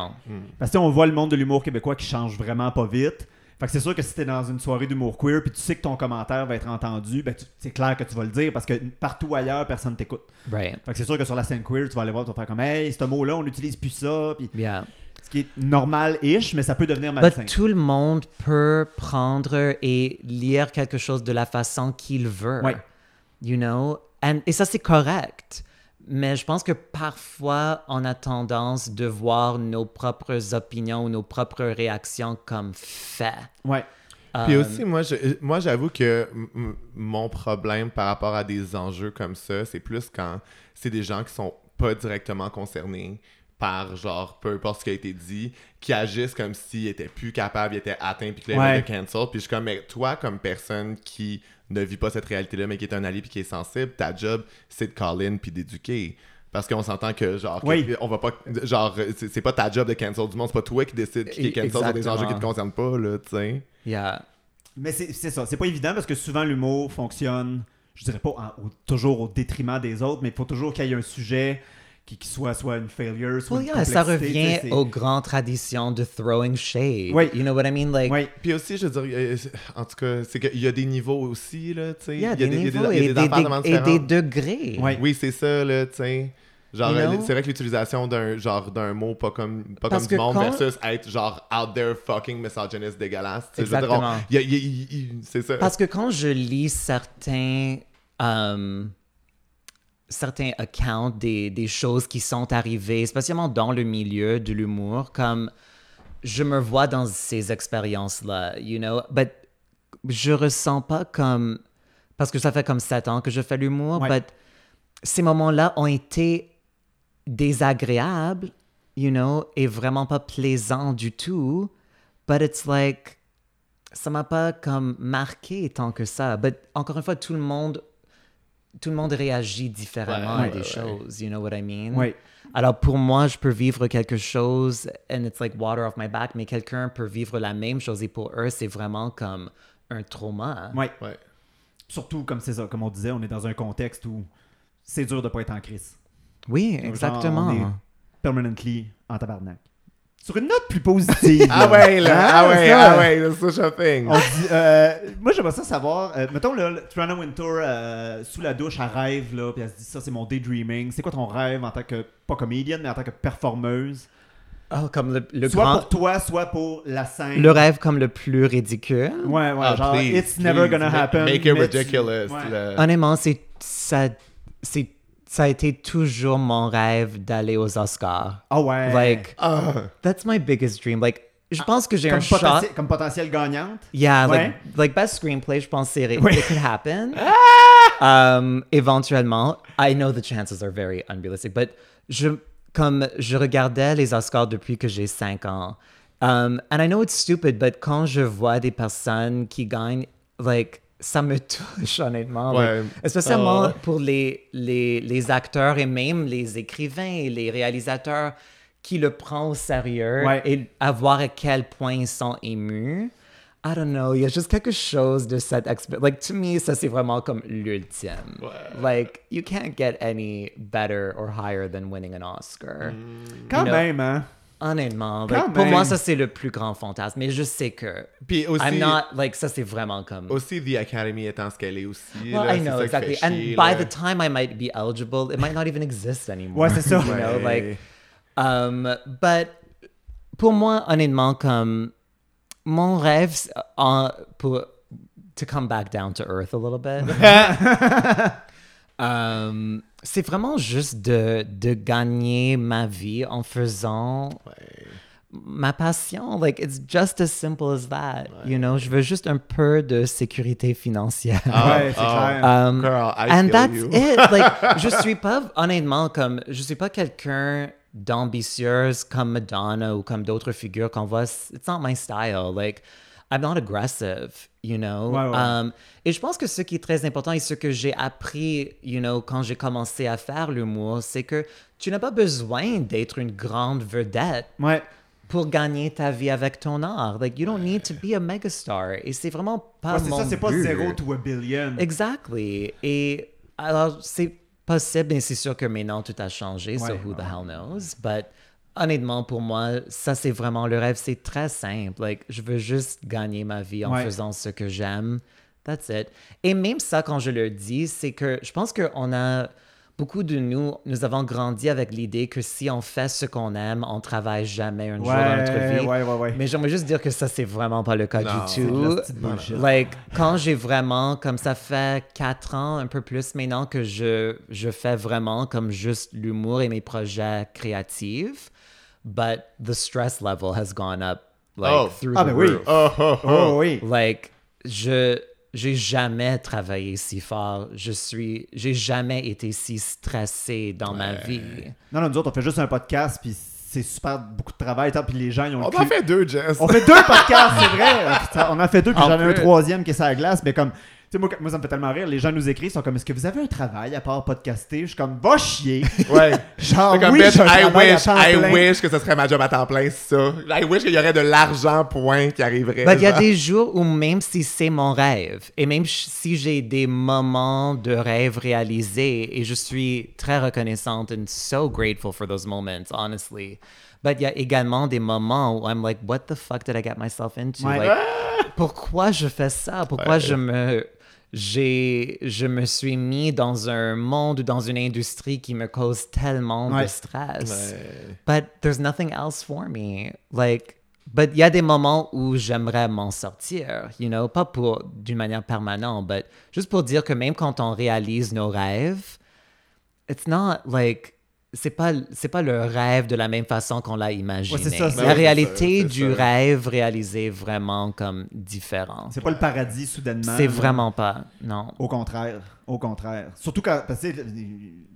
Parce que tu sais, on voit le monde de l'humour québécois qui change vraiment pas vite. Fait que c'est sûr que si t'es dans une soirée d'humour queer puis tu sais que ton commentaire va être entendu, ben tu- c'est clair que tu vas le dire parce que partout ailleurs, personne t'écoute. Right. Fait que c'est sûr que sur la scène queer, tu vas aller voir, tu vas faire comme Hey, ce mot-là, on n'utilise plus ça. Puis Yeah. Qui est normal-ish, mais ça peut devenir malsain. But tout le monde peut prendre et lire quelque chose de la façon qu'il veut. Ouais. You know? And, et ça, c'est correct. Mais je pense que parfois, on a tendance de voir nos propres opinions ou nos propres réactions comme faits. Ouais. Puis Um, aussi, moi, je- moi, j'avoue que mon problème par rapport à des enjeux comme ça, c'est plus quand c'est des gens qui sont pas directement concernés par, genre, peu importe ce qui a été dit, qui agissent comme s'ils étaient plus capables, ils étaient atteints, puis que là, ils Ouais. cancel. Puis je suis comme, mais toi, comme personne qui ne vit pas cette réalité-là, mais qui est un allié puis qui est sensible, ta job, c'est de call in puis d'éduquer. Parce qu'on s'entend que, genre, que- on va pas. Genre, c'est pas ta job de cancel du monde, c'est pas toi qui décide qui est cancel sur des enjeux qui te concernent pas, là, tu sais. Yeah. Mais c'est c'est ça, c'est pas évident parce que souvent l'humour fonctionne, je dirais pas en- au- toujours au détriment des autres, mais il faut toujours qu'il y ait un sujet qui, qui soit soit une failure, soit Well, une yeah, ça revient aux grandes traditions de throwing shade. Oui. You know what I mean? Like, Ouais. Puis aussi, je veux dire, euh, c'est- en tout cas, c'est qu'il y a des niveaux aussi, là, tu sais. il y a des a niveaux il y a et, des des, et des degrés. Oui, c'est ça, là, tu sais. Genre, You euh, know? c'est vrai que l'utilisation d'un genre d'un mot pas comme pas Parce comme du que monde quand- versus être genre out there fucking misogyniste dégueulasse. Exactement. c'est ça. Parce que quand je lis certains, euh, certains accounts des, des choses qui sont arrivées, spécialement dans le milieu de l'humour, comme je me vois dans ces expériences-là, you know, but je ressens pas comme, parce que ça fait comme sept ans que je fais l'humour, Ouais. but ces moments-là ont été désagréables, you know, et vraiment pas plaisants du tout, but it's like, ça m'a pas comme marqué tant que ça. But encore une fois, tout le monde, tout le monde réagit différemment Ouais, à ouais, des ouais. choses. You know what I mean? Ouais. Alors pour moi, je peux vivre quelque chose and it's like water off my back, mais quelqu'un peut vivre la même chose et pour eux, c'est vraiment comme un trauma. Ouais. surtout, comme c'est ça, comme on disait, on est dans un contexte où c'est dur de pas être en crise. Oui, Genre, exactement. on est permanently en tabarnak. Sur une note plus positive. Ah ouais, là. Hein, Ah ouais, ça, ah ouais, le shopping. On dit, euh, moi, j'aimerais ça savoir. euh, mettons, là, Trana Winter, euh, sous la douche, elle rêve, là, puis elle se dit ça, c'est mon daydreaming. C'est quoi ton rêve en tant que, pas comédienne, mais en tant que performeuse? Oh, comme le, le Soit grand... pour toi, soit pour la scène. Le rêve comme le plus ridicule. Ouais, ouais, Ah, genre, please, it's never please, gonna happen. Make it tu- ridiculous. Ouais. Honnêtement, c'est ça, c'est ça a été toujours mon rêve d'aller aux Oscars. Ah ouais. Like Ah. that's my biggest dream. Like je pense que j'ai un shot. potentiel, comme potentiel gagnante? Yeah, Ouais. like like best screenplay, je pense c'est Ouais. it could happen. um, éventuellement, I know the chances are very unrealistic, but je comme je regardais les Oscars depuis que j'ai 5 ans. Um, and I know it's stupid, but quand je vois des personnes qui gagnent, like ça me touche honnêtement. Ouais. Especially Ah. pour les, les, les acteurs et même les écrivains et les réalisateurs qui le prennent au sérieux Ouais. et à voir à quel point ils sont émus. I don't know, il y a juste quelque chose de cette expérience. Like, to me, ça c'est vraiment comme l'ultime. Like, you can't get any better or higher than winning an Oscar. Quand You know, même, hein? Honnêtement, like, pour moi, ça c'est le plus grand fantasme. Mais je sais que Puis aussi, I'm not, like, ça c'est vraiment comme. aussi The Academy étant ce qu'elle est aussi. Well, là, I know exactly. And chier, by là. the time I might be eligible, it might not even exist anymore. Ouais, c'est ça. You know, Ouais. like, um, but pour moi, honnêtement, comme mon rêve, en, pour to come back down to earth a little bit, um, c'est vraiment juste de, de gagner ma vie en faisant ma passion. Like, it's just as simple as that. You know, je veux juste un peu de sécurité financière. Ah, ouais, c'est ah. clair. Um, Girl, I and feel that's you. it. Like, je suis pas, honnêtement, comme, je suis pas quelqu'un d'ambitieuse comme Madonna ou comme d'autres figures qu'on voit. It's not my style. Like, I'm not aggressive, you know? Ouais, ouais. Um, et je pense que ce qui est très important et ce que j'ai appris, you know, quand j'ai commencé à faire l'humour, c'est que tu n'as pas besoin d'être une grande vedette Ouais. pour gagner ta vie avec ton art. Like, you don't need to be a megastar. Et c'est vraiment pas Ouais, c'est mon ça, c'est pas zéro to a billion. Exactly. Et alors, c'est possible, et c'est sûr que maintenant tout a changé, so who the hell knows? But honnêtement, pour moi, ça c'est vraiment le rêve. C'est très simple. Like, je veux juste gagner ma vie en Ouais. faisant ce que j'aime. That's it. Et même ça, quand je le dis, c'est que je pense qu'on a. Beaucoup de nous, nous avons grandi avec l'idée que si on fait ce qu'on aime, on travaille jamais un jour dans notre Ouais, vie. ouais, ouais, ouais. Mais j'aimerais juste dire que ça, c'est vraiment pas le cas Non, du tout. Like, quand j'ai vraiment, comme ça fait quatre ans, un peu plus maintenant que je, je fais vraiment comme juste l'humour et mes projets créatifs, but the stress level has gone up like Oh. through Ah, the ben oui. roof. Oh, oh, oh. Oh oui. Like, je j'ai jamais travaillé si fort. Je suis, j'ai jamais été si stressé dans ma vie. Non, non, nous autres, on fait juste un podcast, puis c'est super beaucoup de travail, tant, puis les gens, ils ont On en fait deux, Jess. On fait deux podcasts, c'est vrai. On en fait deux, puis En j'en ai un troisième qui est sur la glace. Mais comme, sais, moi, moi, ça me fait tellement rire. Les gens nous écrivent, ils sont comme, est-ce que vous avez un travail à part podcaster? Je suis comme, va chier. Ouais. Genre, comme, oui, bitch, I wish, I plein. wish que ce serait ma job à temps plein, c'est ça. I wish qu'il y aurait de l'argent, point, qui arriverait. Ben, il y a des jours où même si c'est mon rêve, et même si j'ai des moments de rêve réalisés, et je suis très reconnaissante and so grateful for those moments, honestly. But il y a également des moments où I'm like, what the fuck did I get myself into? Ouais. Like, pourquoi je fais ça? Pourquoi je me... J'ai, je me suis mis dans un monde ou dans une industrie qui me cause tellement Ouais. de stress. Ouais. But there's nothing else for me. Like, but il y a des moments où j'aimerais m'en sortir, you know, pas pour d'une manière permanente, but juste pour dire que même quand on réalise nos rêves, it's not like c'est pas c'est pas le rêve de la même façon qu'on l'a imaginé. Ouais, ça, la réalité ça, du ça. rêve réalisé vraiment comme différent. C'est pas le paradis soudainement. C'est vraiment pas. Non. Au contraire. Au contraire. Surtout quand. Parce que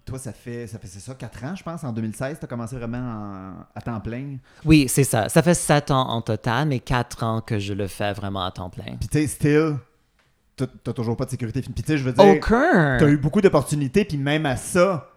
toi, ça fait, ça fait c'est ça, 4 ans, je pense. En 2016, tu as commencé vraiment en- à temps plein? Oui, c'est ça. Ça fait sept ans en total, mais quatre ans que je le fais vraiment à temps plein. Puis tu still, t'as t'as toujours pas de sécurité. Puis tu sais, je veux dire. Aucun. T'as eu beaucoup d'opportunités, puis même à ça,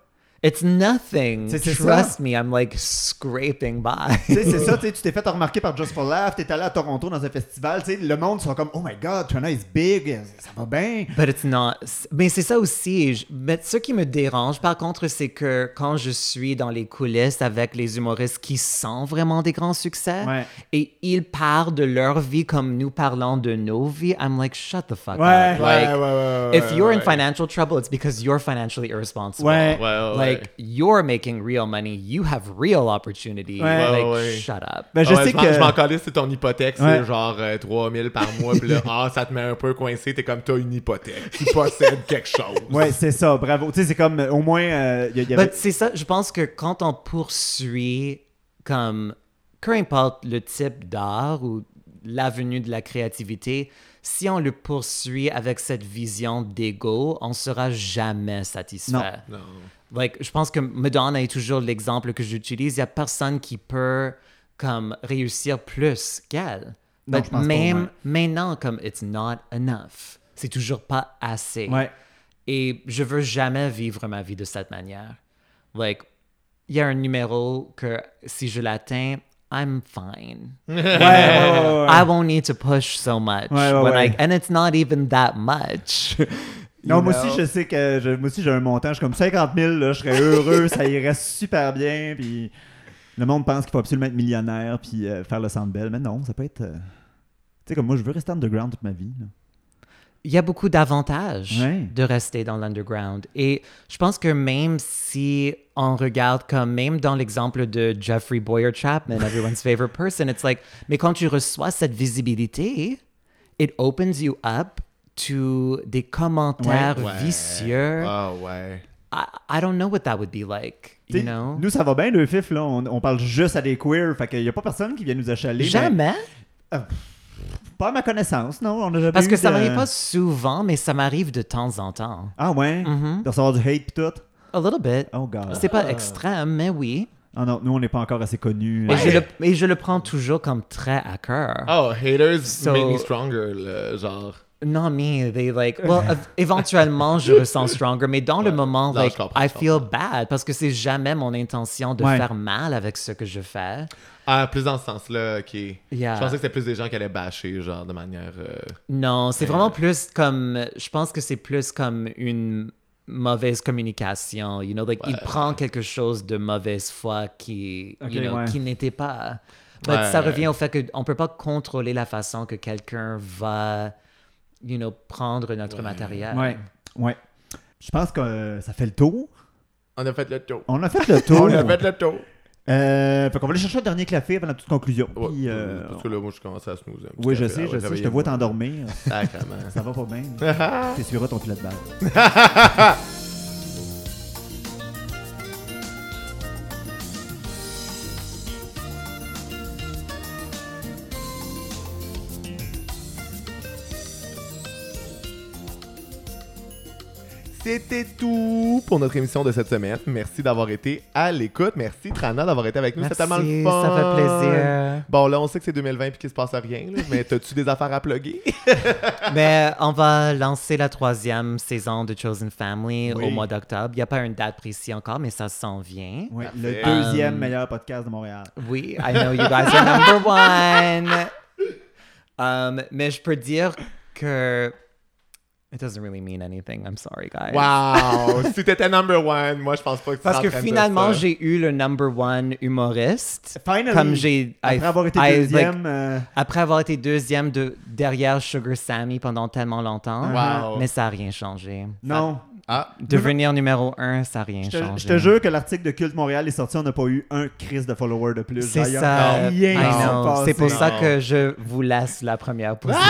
It's nothing. C'est- c'est Trust ça. me, I'm like scraping by. Tu sais, c'est ça, tu sais, tu t'es fait remarquer par Just for Laugh, t'es allé à Toronto dans un festival, tu sais, le monde sera comme, oh my god, Trina is big, ça va bien. But it's not. Mais c'est ça aussi. Je- Mais ce qui me dérange, par contre, c'est que quand je suis dans les coulisses avec les humoristes qui sont vraiment des grands succès Ouais. et ils parlent de leur vie comme nous parlons de nos vies, I'm like, shut the fuck Ouais. up. Ouais, Like, ouais, ouais, ouais, if you're in ouais. financial trouble, it's because you're financially irresponsible. Ouais. Like, you're making real money. You have real opportunity. Ouais. Like, Ouais, ouais. shut up. Ben, je Ah ouais, sais m'en- que. Je m'en calisse, c'est ton hypothèque, Ouais. c'est genre euh, 3000 par mois, puis là, ah, ça te met un peu coincé, t'es comme, t'as une hypothèque, tu possèdes quelque chose. Ouais, c'est ça, bravo. Tu sais, c'est comme, au moins, euh, il y, y avait. But c'est ça, je pense que quand on poursuit comme peu importe le type d'art ou l'avenue de la créativité, si on le poursuit avec cette vision d'ego, on sera jamais satisfait. Non. Non. Like, je pense que Madonna est toujours l'exemple que j'utilise. Il y a personne qui peut comme réussir plus qu'elle. Je pense pas, même ouais. maintenant, comme it's not enough. C'est toujours pas assez. Ouais. Et je veux jamais vivre ma vie de cette manière. Like, il y a un numéro que si je l'atteins, I'm fine. Ouais, ouais, ouais. I won't need to push so much. When. I, and it's not even that much. Non, You moi know? aussi, je sais que je- moi aussi, j'ai un montant. Je suis comme 50 000, là, je serais heureux, ça irait super bien. Puis le monde pense qu'il faut absolument être millionnaire puis euh, faire le centre belle. Mais non, ça peut être. euh, Tu sais, comme moi, je veux rester underground toute ma vie. là. Il y a beaucoup d'avantages Ouais. de rester dans l'underground. Et je pense que même si on regarde comme, même dans l'exemple de Jeffrey Boyer Chapman, everyone's favorite person, it's like, mais quand tu reçois cette visibilité, it opens you up to des commentaires Ouais. vicieux. Ah ouais. I, I don't know what that would be like, you know? Nous, ça va bien, le FIF, là. On, on parle juste à des queers. Fait qu'il n'y a pas personne qui vient nous achaler. mais- Jamais? Pas à ma connaissance, non. On a jamais Parce que ça de- m'arrive pas souvent, mais ça m'arrive de temps en temps. Ah ouais? Mhm. De recevoir du hate pis tout? A little bit. Oh god. C'est pas extrême, mais oui. Ah non, nous, on n'est pas encore assez connus. Et, je le, et je le prends toujours comme très à cœur. Oh, haters So- make me stronger, le genre. Non, mais they like. Well, éventuellement, je ressens stronger, mais dans le moment, Non, like, I feel bad parce que c'est jamais mon intention de Ouais. faire mal avec ce que je fais. Ah, plus dans ce sens-là, ok. Yeah. Je pensais que c'était plus des gens qui allaient bâcher, genre, de manière. euh, Non, c'est vraiment plus comme. Je pense que c'est plus comme une mauvaise communication. You know, like, il prend quelque chose de mauvaise foi qui, you know, ouais. qui n'était pas. But Ouais. ça revient au fait qu'on peut pas contrôler la façon que quelqu'un va, you know, prendre notre matériel. Ouais, ouais. Je pense que euh, ça fait le tour. On a fait le tour. On a fait le tour. On a fait le tour. Euh, fait qu'on va aller chercher un dernier café avant la toute conclusion. Ouais, Puis, euh, Parce que là, moi, je commence à snoozer. oui, je sais, Ah je sais. Je te vois t'endormir. Ça va pas bien. T'essuieras ton filet de balle. C'était tout pour notre émission de cette semaine. Merci d'avoir été à l'écoute. Merci, Trana, d'avoir été avec nous. C'est tellement le Merci, fun. ça fait plaisir. Bon, là, on sait que c'est 2020 et qu'il se passe rien, là, mais t'as-tu des affaires à plugger? Mais on va lancer la troisième saison de Chosen Family Oui. au mois d'octobre. Il n'y a pas une date précise encore, mais ça s'en vient. Parfait. le deuxième Um, meilleur podcast de Montréal. Oui, I know you guys are number one. Um, mais je peux dire que it doesn't really mean anything. I'm sorry, guys. Wow! si t'étais number one, moi, je pense pas que tu Parce que finalement, j'ai eu le number one humoriste. Finally, Comme j'ai. après avoir été I, like, deuxième, euh, après avoir été deuxième de, derrière Sugar Sammy pendant tellement longtemps. Wow. Mais ça n'a rien changé. non. Ah, Devenir numéro un, ça n'a rien Je te, changé. je te jure que l'article de Culte Montréal est sorti, on n'a pas eu un crise de followers de plus. C'est ça. rien. C'est pour ça que je vous laisse la première position.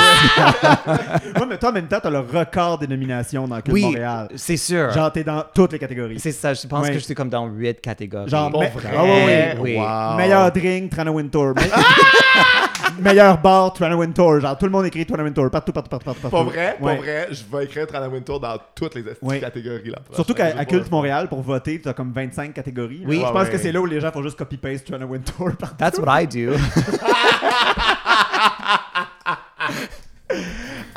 Ouais, mais toi, en même temps, t'as le record des nominations dans Culte oui, Montréal. c'est sûr. Genre, t'es dans toutes les catégories. C'est ça. Je pense que je suis comme dans huit catégories. Genre, mais- vrai? Ah ouais, oui. Wow. Meilleur drink, Trana Wintour. Me- Meilleur bar, Trana Wintour. Genre, tout le monde écrit Trana Wintour. Partout, partout, partout, partout. Pour vrai, Ouais. pour vrai, je vais écrire Trana Wintour dans toutes les catégories. Là, Surtout qu'à Culte Montréal, pour voter, t'as comme 25 catégories. Oui. Je pense ouais. que c'est là où les gens font juste copy-paste Trana Wintour. partout. That's what I do.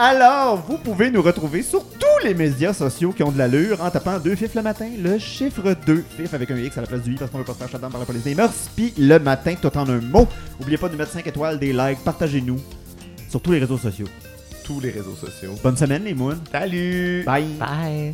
Alors, vous pouvez nous retrouver sur tous les médias sociaux qui ont de l'allure en tapant deux fifs le matin, le chiffre 2, fif avec un X à la place du I parce qu'on veut pas se faire par la police des mœurs, puis le matin, tout en un mot. Oubliez pas de nous mettre 5 étoiles, des likes, partagez-nous sur tous les réseaux sociaux. Tous les réseaux sociaux. Bonne semaine les moons. Salut! Bye. Bye.